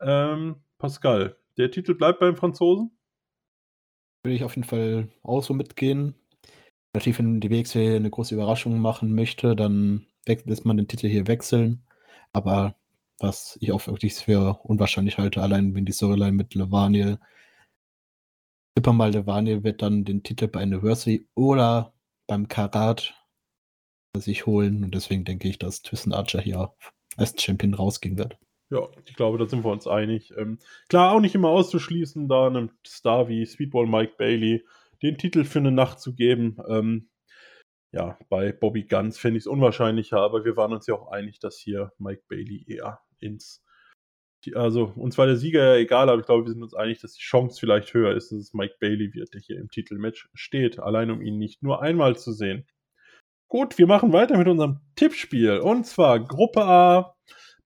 Ähm, Pascal, der Titel bleibt beim Franzosen? Würde ich auf jeden Fall auch so mitgehen. Natürlich, wenn die WXW eine große Überraschung machen möchte, dann lässt man den Titel hier wechseln. Aber was ich auch wirklich für unwahrscheinlich halte, allein wenn die Storyline mit Levaniel Tipper mal Levaniel wird dann den Titel bei Anniversary oder beim Karat sich holen. Und deswegen denke ich, dass Thyssen Archer hier als Champion rausgehen wird. Ja, ich glaube, da sind wir uns einig. Ähm, klar, auch nicht immer auszuschließen, da einem Star wie Sweetball Mike Bailey den Titel für eine Nacht zu geben. Ähm, ja, bei Bobby Guns fände ich es unwahrscheinlicher, aber wir waren uns ja auch einig, dass hier Mike Bailey eher ins. Also, uns war der Sieger ja egal, aber ich glaube, wir sind uns einig, dass die Chance vielleicht höher ist, dass es Mike Bailey wird, der hier im Titelmatch steht, allein um ihn nicht nur einmal zu sehen. Gut, wir machen weiter mit unserem Tippspiel. Und zwar Gruppe A.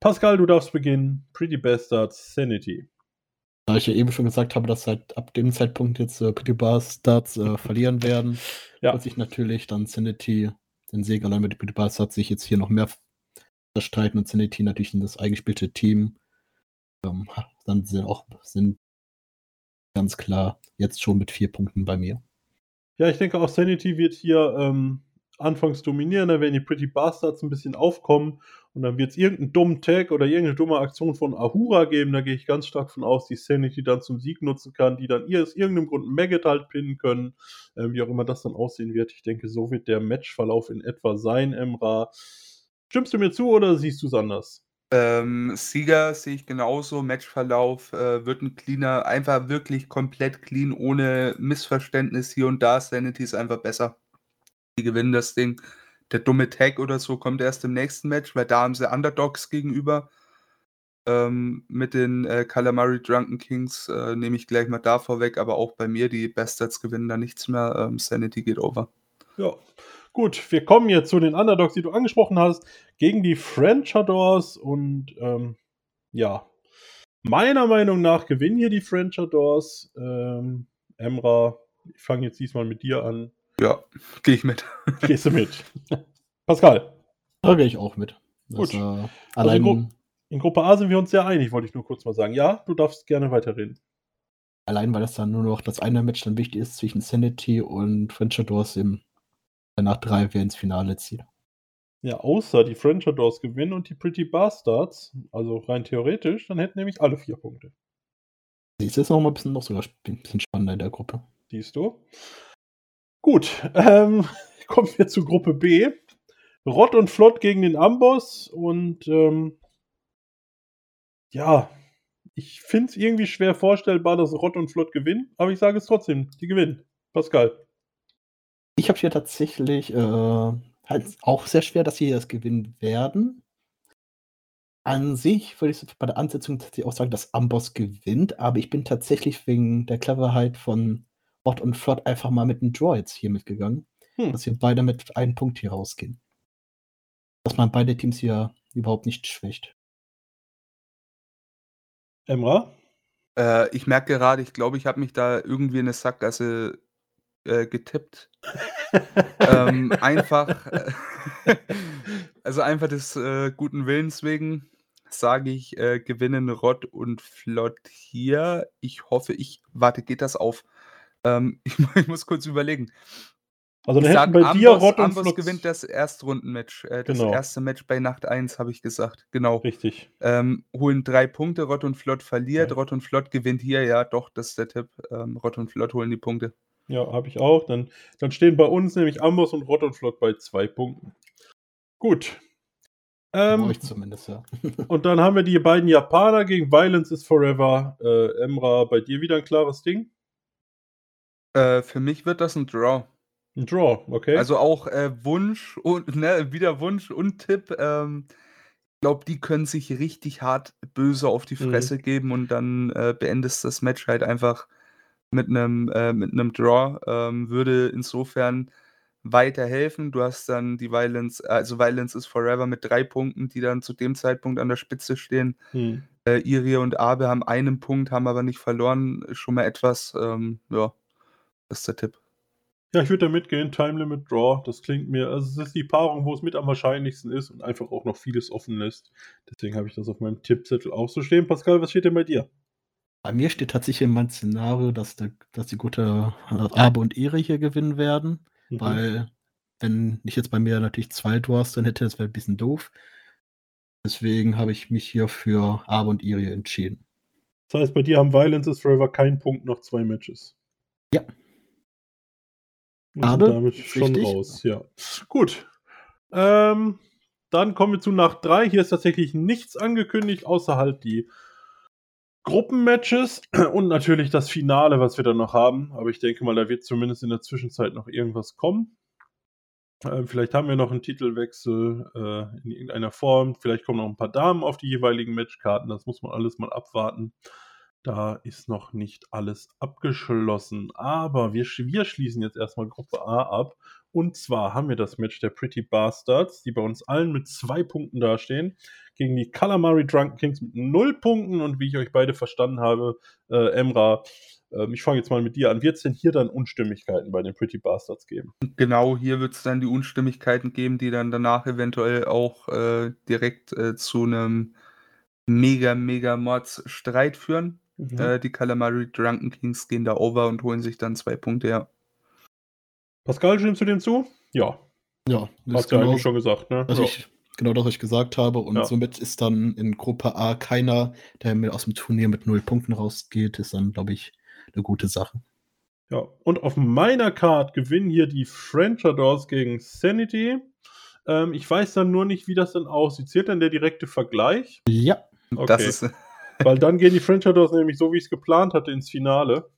Pascal, du darfst beginnen. Pretty Bastards, Sanity. Da ich ja eben schon gesagt habe, dass seit ab dem Zeitpunkt jetzt äh, Pretty Bastards äh, verlieren werden, ja. wird sich natürlich dann Sanity den Sieg allein mit Pretty Bastards sich jetzt hier noch mehr verstreiten und Sanity natürlich in das eingespielte Team. Ähm, dann sind auch sind ganz klar jetzt schon mit vier Punkten bei mir. Ja, ich denke auch Sanity wird hier ähm, anfangs dominieren, dann werden die Pretty Bastards ein bisschen aufkommen und dann wird es irgendeinen dummen Tag oder irgendeine dumme Aktion von Ahura geben. Da gehe ich ganz stark von aus, die Sanity dann zum Sieg nutzen kann, die dann ihr aus irgendeinem Grund Maggot halt pinnen können, äh, wie auch immer das dann aussehen wird. Ich denke, so wird der Matchverlauf in etwa sein, Emra. Stimmst du mir zu oder siehst du es anders? Ähm, Sieger sehe ich genauso. Matchverlauf äh, wird ein cleaner, einfach wirklich komplett clean, ohne Missverständnis hier und da. Sanity ist einfach besser die gewinnen das Ding. Der dumme Tag oder so kommt erst im nächsten Match, weil da haben sie Underdogs gegenüber. Ähm, mit den äh, Calamari Drunken Kings äh, nehme ich gleich mal da vorweg, aber auch bei mir, die Bastards gewinnen da nichts mehr. Ähm, Sanity geht over. Ja, gut, wir kommen jetzt zu den Underdogs, die du angesprochen hast, gegen die Frenchadors und ähm, ja, meiner Meinung nach gewinnen hier die Frenchadors. Ähm, Emra, ich fange jetzt diesmal mit dir an. Ja, gehe ich mit. Gehst du mit? Pascal. Da gehe ich auch mit. Das, Gut. Äh, allein also in, in, Gruppe A sind wir uns sehr einig, wollte ich nur kurz mal sagen. Ja, du darfst gerne weiterreden. Allein, weil das dann nur noch das eine Match dann wichtig ist zwischen Sanity und Frenchadors im nach drei wer ins Finale zieht. Ja, außer die Frenchadors gewinnen und die Pretty Bastards, also rein theoretisch, dann hätten nämlich alle vier Punkte. Siehst du, ist noch mal ein bisschen, noch sogar ein bisschen spannender in der Gruppe. Siehst du? Gut, ähm, kommen wir zu Gruppe B. Rott und Flott gegen den Amboss und ähm, ja, ich finde es irgendwie schwer vorstellbar, dass Rott und Flott gewinnen, aber ich sage es trotzdem, die gewinnen. Pascal. Ich habe hier tatsächlich äh, halt auch sehr schwer, dass sie das gewinnen werden. An sich würde ich bei der Ansetzung tatsächlich auch sagen, dass Amboss gewinnt, aber ich bin tatsächlich wegen der Cleverheit von Bot und Flott einfach mal mit den Droids hier mitgegangen. Hm. Dass wir beide mit einem Punkt hier rausgehen. Dass man beide Teams hier überhaupt nicht schwächt. Emra? Äh, ich merke gerade, ich glaube, ich habe mich da irgendwie in eine Sackgasse äh, getippt. ähm, einfach, äh, also einfach des äh, guten Willens wegen sage ich, äh, gewinnen Rott und Flott hier. Ich hoffe, ich, warte, geht das auf ähm, ich, ich, muss kurz überlegen. Also dann hätten bei Amboss, dir Rott und Amboss Flux. gewinnt das Erstrundenmatch. Äh, das genau. erste Match bei Nacht 1, habe ich gesagt. Genau. Richtig. Ähm, holen drei Punkte, Rott und Flott verliert. Ja. Rott und Flott gewinnt hier, ja, doch, das ist der Tipp. Ähm, Rott und Flott holen die Punkte. Ja, habe ich auch. Dann, dann stehen bei uns nämlich Amboss und Rott und Flott bei zwei Punkten. Gut. Ähm, ich zumindest, ja. und dann haben wir die beiden Japaner gegen Violence is Forever. Äh, Emra, bei dir wieder ein klares Ding? Äh, für mich wird das ein Draw. Ein Draw, okay. Also auch äh, Wunsch und ne, wieder Wunsch und Tipp. Ähm, ich glaube, die können sich richtig hart böse auf die mhm. Fresse mhm. geben und dann äh, beendest das Match halt einfach mit einem äh, mit einem Draw. Ähm, würde insofern weiterhelfen. Du hast dann die Violence, also Violence is Forever mit drei Punkten, die dann zu dem Zeitpunkt an der Spitze stehen. Hm. Äh, Irie und Abe haben einen Punkt, haben aber nicht verloren. Schon mal etwas, ähm, ja, das ist der Tipp. Ja, ich würde da mitgehen. Time Limit Draw. Das klingt mir, also es ist die Paarung, wo es mit am wahrscheinlichsten ist und einfach auch noch vieles offen lässt. Deswegen habe ich das auf meinem Tippzettel auch so stehen. Pascal, was steht denn bei dir? Bei mir steht tatsächlich in meinem Szenario, dass, der, dass die gute Abe und Ere hier gewinnen werden. Mhm. Weil, wenn ich jetzt bei mir natürlich zwei Draws dann hätte, das wäre ein bisschen doof. Deswegen habe ich mich hier für Abe und Ere entschieden. Das heißt, bei dir haben Violence is Forever keinen Punkt nach zwei Matches. Ja. Und Aber, damit schon richtig. raus, ja. Gut. Ähm, dann kommen wir zu Nacht 3. Hier ist tatsächlich nichts angekündigt, außer halt die Gruppenmatches und natürlich das Finale, was wir dann noch haben. Aber ich denke mal, da wird zumindest in der Zwischenzeit noch irgendwas kommen. Äh, vielleicht haben wir noch einen Titelwechsel äh, in irgendeiner Form. Vielleicht kommen noch ein paar Damen auf die jeweiligen Matchkarten. Das muss man alles mal abwarten. Da ist noch nicht alles abgeschlossen. Aber wir, wir schließen jetzt erstmal Gruppe A ab. Und zwar haben wir das Match der Pretty Bastards, die bei uns allen mit zwei Punkten dastehen, gegen die Calamari Drunken Kings mit null Punkten. Und wie ich euch beide verstanden habe, äh, Emra, äh, ich fange jetzt mal mit dir an. Wird es denn hier dann Unstimmigkeiten bei den Pretty Bastards geben? Genau, hier wird es dann die Unstimmigkeiten geben, die dann danach eventuell auch äh, direkt äh, zu einem mega, mega Mordsstreit führen. Mhm. Äh, die Calamari Drunken Kings gehen da over und holen sich dann zwei Punkte, ja. Pascal, stimmst du dem zu? Ja. Ja, hast du genau, eigentlich schon gesagt, ne? Also ja. ich, genau das, was ich gesagt habe. Und ja. somit ist dann in Gruppe A keiner, der mit aus dem Turnier mit null Punkten rausgeht, ist dann, glaube ich, eine gute Sache. Ja, und auf meiner Card gewinnen hier die French Adors gegen Sanity. Ähm, ich weiß dann nur nicht, wie das dann aussieht. Zählt dann der direkte Vergleich? Ja. Okay. Das ist Weil dann gehen die French Adors nämlich so, wie ich es geplant hatte, ins Finale.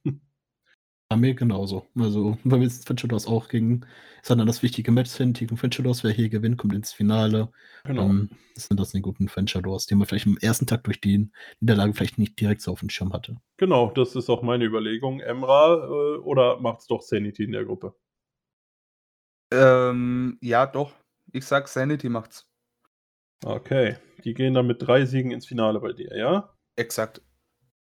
Bei mir genauso. Also, bei mir ist French Adors auch gegen, ist dann das wichtige Match sind. Gegen French Adors, wer hier gewinnt, kommt ins Finale. Genau. Um, ähm, das sind das die guten French Adors, die man vielleicht im ersten Tag durch die Niederlage vielleicht nicht direkt so auf dem Schirm hatte. Genau, das ist auch meine Überlegung. Emra äh, oder macht's doch Sanity in der Gruppe? Ähm, ja, doch. Ich sag, Sanity macht's. Okay, die gehen dann mit drei Siegen ins Finale bei dir, ja? Exakt.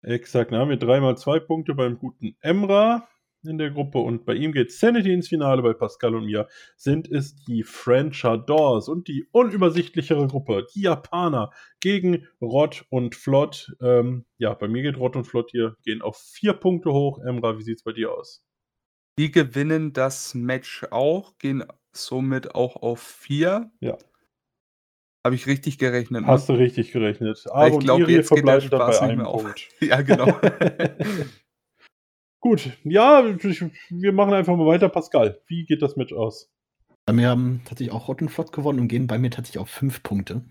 Exakt, dann haben wir dreimal zwei Punkte beim guten Emra in der Gruppe und bei ihm geht Sanity ins Finale, bei Pascal und mir sind es die Frenchadors und die unübersichtlichere Gruppe, die Japaner gegen Rott und Flott. Ähm, ja, bei mir geht Rott und Flott hier, gehen auf vier Punkte hoch. Emra, wie sieht es bei dir aus? Die gewinnen das Match auch, gehen somit auch auf vier. Ja. Habe ich richtig gerechnet, ne? Hast du richtig gerechnet. Aber ich glaube, jetzt geht der Spaß nicht mehr auf. Ja, genau. Gut, ja, wir machen einfach mal weiter. Pascal, wie geht das Match aus? Bei mir haben tatsächlich auch Rottenflott gewonnen und gehen bei mir tatsächlich auf fünf Punkte.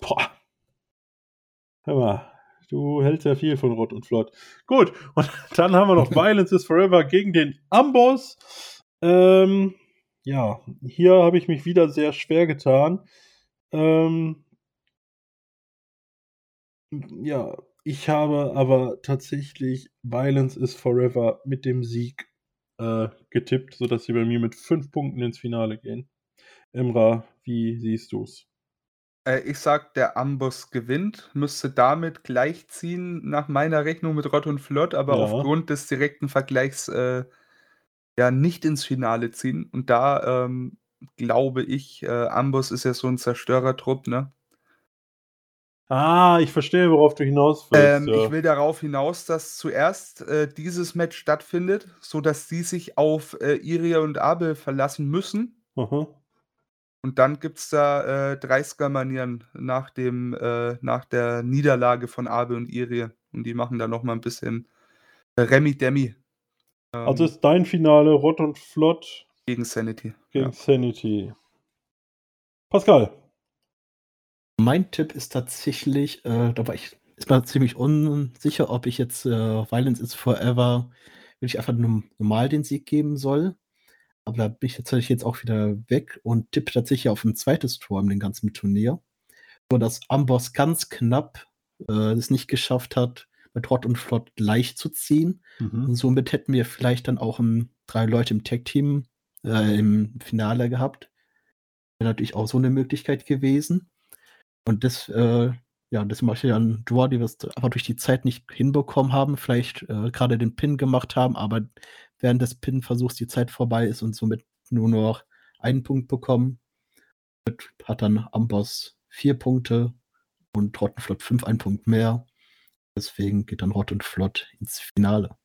Boah. Hör mal, du hältst ja viel von Rot und Flott. Gut, und dann haben wir noch Violence is Forever gegen den Amboss. Ähm, ja, hier habe ich mich wieder sehr schwer getan. Ähm, ja, ich habe aber tatsächlich Violence is Forever mit dem Sieg äh, getippt, sodass sie bei mir mit fünf Punkten ins Finale gehen. Emra, wie siehst du es? Äh, ich sag, der Amboss gewinnt, müsste damit gleichziehen nach meiner Rechnung mit Rott und Flott, aber ja. aufgrund des direkten Vergleichs äh, ja nicht ins Finale ziehen. Und da ähm, glaube ich, äh, Amboss ist ja so ein Zerstörertrupp, ne? Ah, ich verstehe, worauf du hinaus willst. Ähm, ja. Ich will darauf hinaus, dass zuerst äh, dieses Match stattfindet, sodass sie sich auf äh, Iria und Abel verlassen müssen. Aha. Und dann gibt es da äh, 30er-Manieren nach, äh, nach der Niederlage von Abel und Iria. Und die machen da nochmal ein bisschen Remi-Demi. Ähm, also ist dein Finale Rott und Flott gegen Sanity. Gegen ja. Sanity. Pascal. Mein Tipp ist tatsächlich, äh, da war ich ist mir ziemlich unsicher, ob ich jetzt äh, Violence is Forever will ich einfach nur normal den Sieg geben soll. Aber da bin ich tatsächlich jetzt auch wieder weg und tippe tatsächlich auf ein zweites Tor in dem ganzen Turnier. Wo das Amboss ganz knapp äh, es nicht geschafft hat, mit Rott und Flott gleich zu ziehen. Mhm. Und somit hätten wir vielleicht dann auch ein, drei Leute im Tag-Team äh, im Finale gehabt. Wäre natürlich auch so eine Möglichkeit gewesen. Und das, äh, ja, das mache ich dann Draw, die wir es einfach durch die Zeit nicht hinbekommen haben, vielleicht äh, gerade den Pin gemacht haben, aber während des Pin-Versuchs die Zeit vorbei ist und somit nur noch einen Punkt bekommen, hat dann Amboss vier Punkte und Rottenflott fünf, ein Punkt mehr. Deswegen geht dann Rott und Flott ins Finale.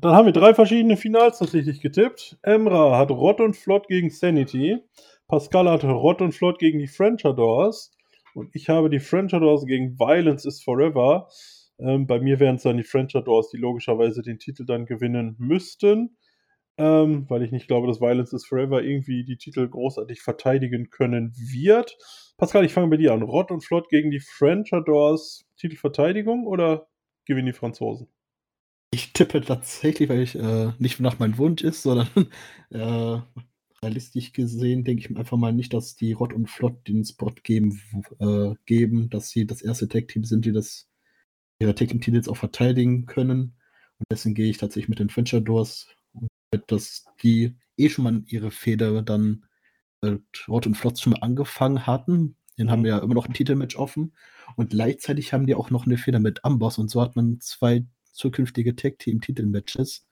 Dann haben wir drei verschiedene Finals tatsächlich getippt. Emra hat Rott und Flott gegen Sanity. Pascal hat Rott und Flott gegen die Frenchadors. Und ich habe die Frenchadors gegen Violence is Forever. Ähm, bei mir wären es dann die Frenchadors, die logischerweise den Titel dann gewinnen müssten. ähm, weil ich nicht glaube, dass Violence is Forever irgendwie die Titel großartig verteidigen können wird. Pascal, ich fange bei dir an. Rott und Flott gegen die French Adors Titelverteidigung oder gewinnen die Franzosen? Ich tippe tatsächlich, weil ich äh, nicht nach meinem Wunsch ist, sondern äh, realistisch gesehen denke ich einfach mal nicht, dass die Rott und Flott den Spot geben, äh, geben, dass sie das erste Tag-Team sind, die das ihre Tag-Team-Titel jetzt auch verteidigen können. Und deswegen gehe ich tatsächlich mit den French Adors dass die eh schon mal ihre Fehde dann äh, Rot und Flotz schon mal angefangen hatten. Den mhm. haben wir ja immer noch ein Titelmatch offen. Und gleichzeitig haben die auch noch eine Feder mit Amboss. Und so hat man zwei zukünftige Tag-Team-Titelmatches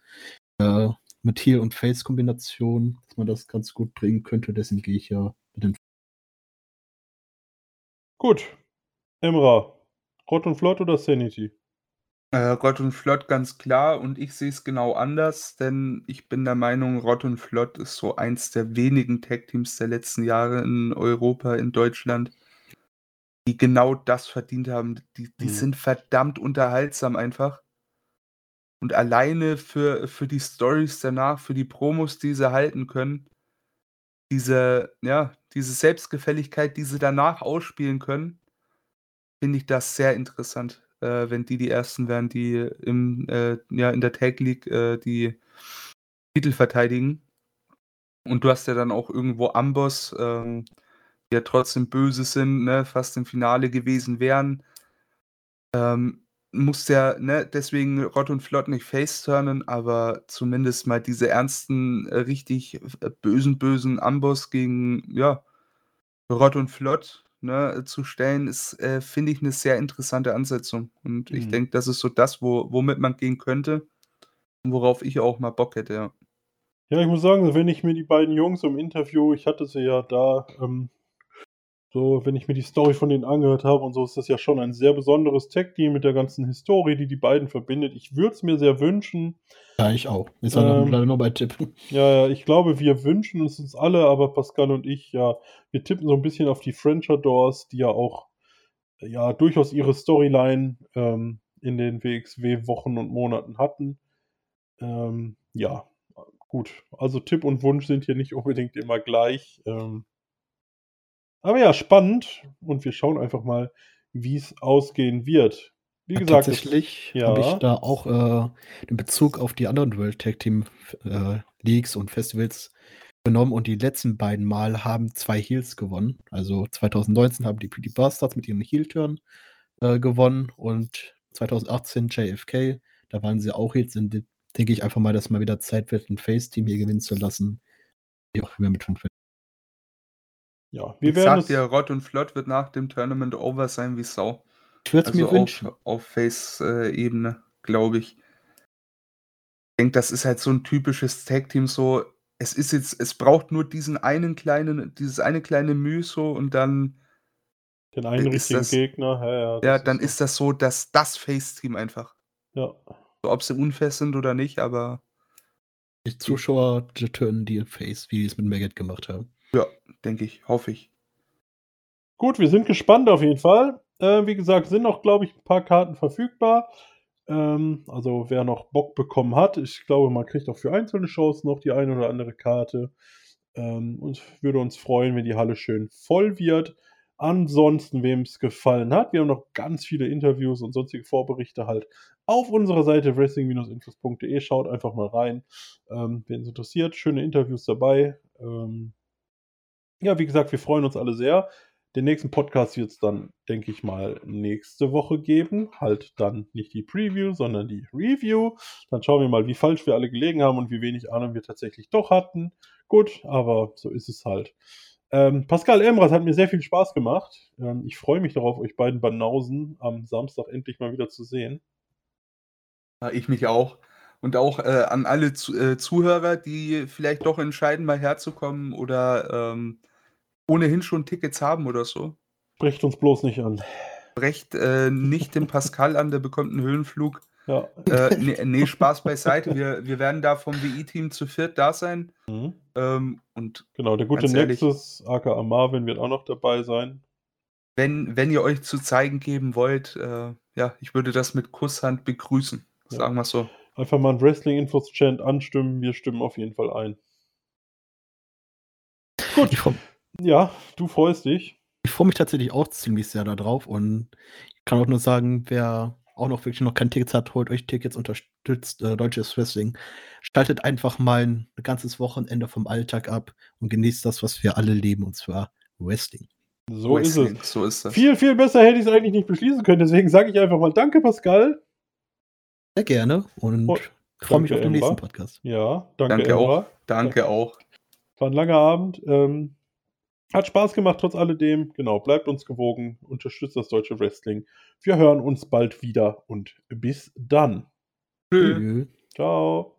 äh, mit Heel- und Face-Kombination, dass man das ganz gut bringen könnte. Deswegen gehe ich ja mit den. Gut. Emra, Rot und Flott oder Sanity? Äh, Rott und Flott ganz klar und ich sehe es genau anders, denn ich bin der Meinung, Rott und Flott ist so eins der wenigen Tag-Teams der letzten Jahre in Europa, in Deutschland, die genau das verdient haben. Die, die Mhm. sind verdammt unterhaltsam einfach. Und alleine für, für die Stories danach, für die Promos, die sie halten können, diese, ja, diese Selbstgefälligkeit, die sie danach ausspielen können, finde ich das sehr interessant äh, wenn die die ersten wären, die im, äh, ja, in der Tag League äh, die Titel verteidigen. Und du hast ja dann auch irgendwo Amboss, ähm, die ja trotzdem böse sind, ne, fast im Finale gewesen wären. Ähm, muss ja, ne, deswegen Rott und Flott nicht face-turnen, aber zumindest mal diese ernsten, äh, richtig äh, bösen, bösen Amboss gegen, ja, Rott und Flott ne, zu stellen, ist, äh, finde ich, eine sehr interessante Ansetzung. Und ich mhm. denke, das ist so das, wo, womit man gehen könnte und worauf ich auch mal Bock hätte, ja. Ja, ich muss sagen, wenn ich mir die beiden Jungs im Interview, ich hatte sie ja da, ähm, so, wenn ich mir die Story von denen angehört habe und so, ist das ja schon ein sehr besonderes Tech-Team mit der ganzen Historie, die die beiden verbindet. Ich würde es mir sehr wünschen. Ja, ich auch. Ist ähm, leider nur bei Tipp. Ja, ja, ich glaube, wir wünschen es uns alle, aber Pascal und ich, ja, wir tippen so ein bisschen auf die French Doors, die ja auch, ja, durchaus ihre Storyline ähm, in den WXW-Wochen und Monaten hatten. Ähm, ja, gut. Also Tipp und Wunsch sind hier nicht unbedingt immer gleich. Ähm, aber ja, spannend. Und wir schauen einfach mal, wie es ausgehen wird. Wie gesagt, tatsächlich ja. habe ich da auch äh, den Bezug auf die anderen World Tag Team äh, Leagues und Festivals genommen und die letzten beiden Mal haben zwei Heels gewonnen. Also 2019 haben die PD Bastards mit ihrem Heel-Turn äh, gewonnen und 2018 JFK, da waren sie auch jetzt, denke ich einfach mal, dass mal wieder Zeit wird, ein Face-Team hier gewinnen zu lassen. Wie auch immer mit fünf ja, wir ich werden sag dir, Rott und Flott wird nach dem Tournament over sein wie Sau. Ich würde es also mir wünschen. Auf, auf Face-Ebene, glaube ich. Ich denke, das ist halt so ein typisches Tag-Team, so, es ist jetzt, es braucht nur diesen einen kleinen, dieses eine kleine Mühe so und dann. Den einen richtigen das, Gegner, ja, ja. Ja, dann ist, so. ist das so, dass das Face-Team einfach. Ja. So, ob sie unfest sind oder nicht, aber. Die Zuschauer turnen die Face, wie die es mit Maggot gemacht haben. Ja, denke ich, hoffe ich. Gut, wir sind gespannt auf jeden Fall. Äh, wie gesagt, sind noch, glaube ich, ein paar Karten verfügbar. Ähm, also wer noch Bock bekommen hat, ich glaube, man kriegt auch für einzelne Shows noch die eine oder andere Karte. Ähm, und würde uns freuen, wenn die Halle schön voll wird. Ansonsten, wem es gefallen hat, wir haben noch ganz viele Interviews und sonstige Vorberichte halt auf unserer Seite wrestling-infos.de. Schaut einfach mal rein, ähm, wen es interessiert. Schöne Interviews dabei. Ähm, ja, wie gesagt, wir freuen uns alle sehr. Den nächsten Podcast wird es dann, denke ich mal, nächste Woche geben. Halt dann nicht die Preview, sondern die Review. Dann schauen wir mal, wie falsch wir alle gelegen haben und wie wenig Ahnung wir tatsächlich doch hatten. Gut, aber so ist es halt. Ähm, Pascal Emrat hat mir sehr viel Spaß gemacht. Ähm, ich freue mich darauf, euch beiden Banausen am Samstag endlich mal wieder zu sehen. Ich mich auch. Und auch äh, an alle zu, äh, Zuhörer, die vielleicht doch entscheiden, mal herzukommen oder ähm, ohnehin schon Tickets haben oder so. Brecht uns bloß nicht an. Brecht äh, nicht den Pascal an, der bekommt einen Höhenflug. Ja. Äh, nee, nee, Spaß beiseite. Wir, wir werden da vom WI-Team zu viert da sein. Mhm. Ähm, und genau, der gute Nexus, aka Marvin, wird auch noch dabei sein. Wenn, wenn ihr euch zu zeigen geben wollt, äh, ja, ich würde das mit Kusshand begrüßen. Sagen wir so. Einfach mal ein Wrestling-Infos-Chant anstimmen. Wir stimmen auf jeden Fall ein. Gut. Ich freue Ja, du freust dich. freu mich tatsächlich auch ziemlich sehr darauf und ich kann auch nur sagen, wer auch noch wirklich noch kein Ticket hat, holt euch Tickets, unterstützt äh, deutsches Wrestling. Schaltet einfach mal ein ganzes Wochenende vom Alltag ab und genießt das, was wir alle leben, und zwar Wrestling. So ist Wrestling, es. So ist das. Viel, viel besser hätte ich es eigentlich nicht beschließen können. Deswegen sage ich einfach mal Danke, Pascal. Sehr gerne und Oh, freue mich auf den nächsten Emra. Podcast. Ja, danke, Danke auch. Danke auch. War ein langer Abend. Ähm, hat Spaß gemacht, trotz alledem. Genau, bleibt uns gewogen, unterstützt das deutsche Wrestling. Wir hören uns bald wieder und bis dann. Tschüss. Ciao.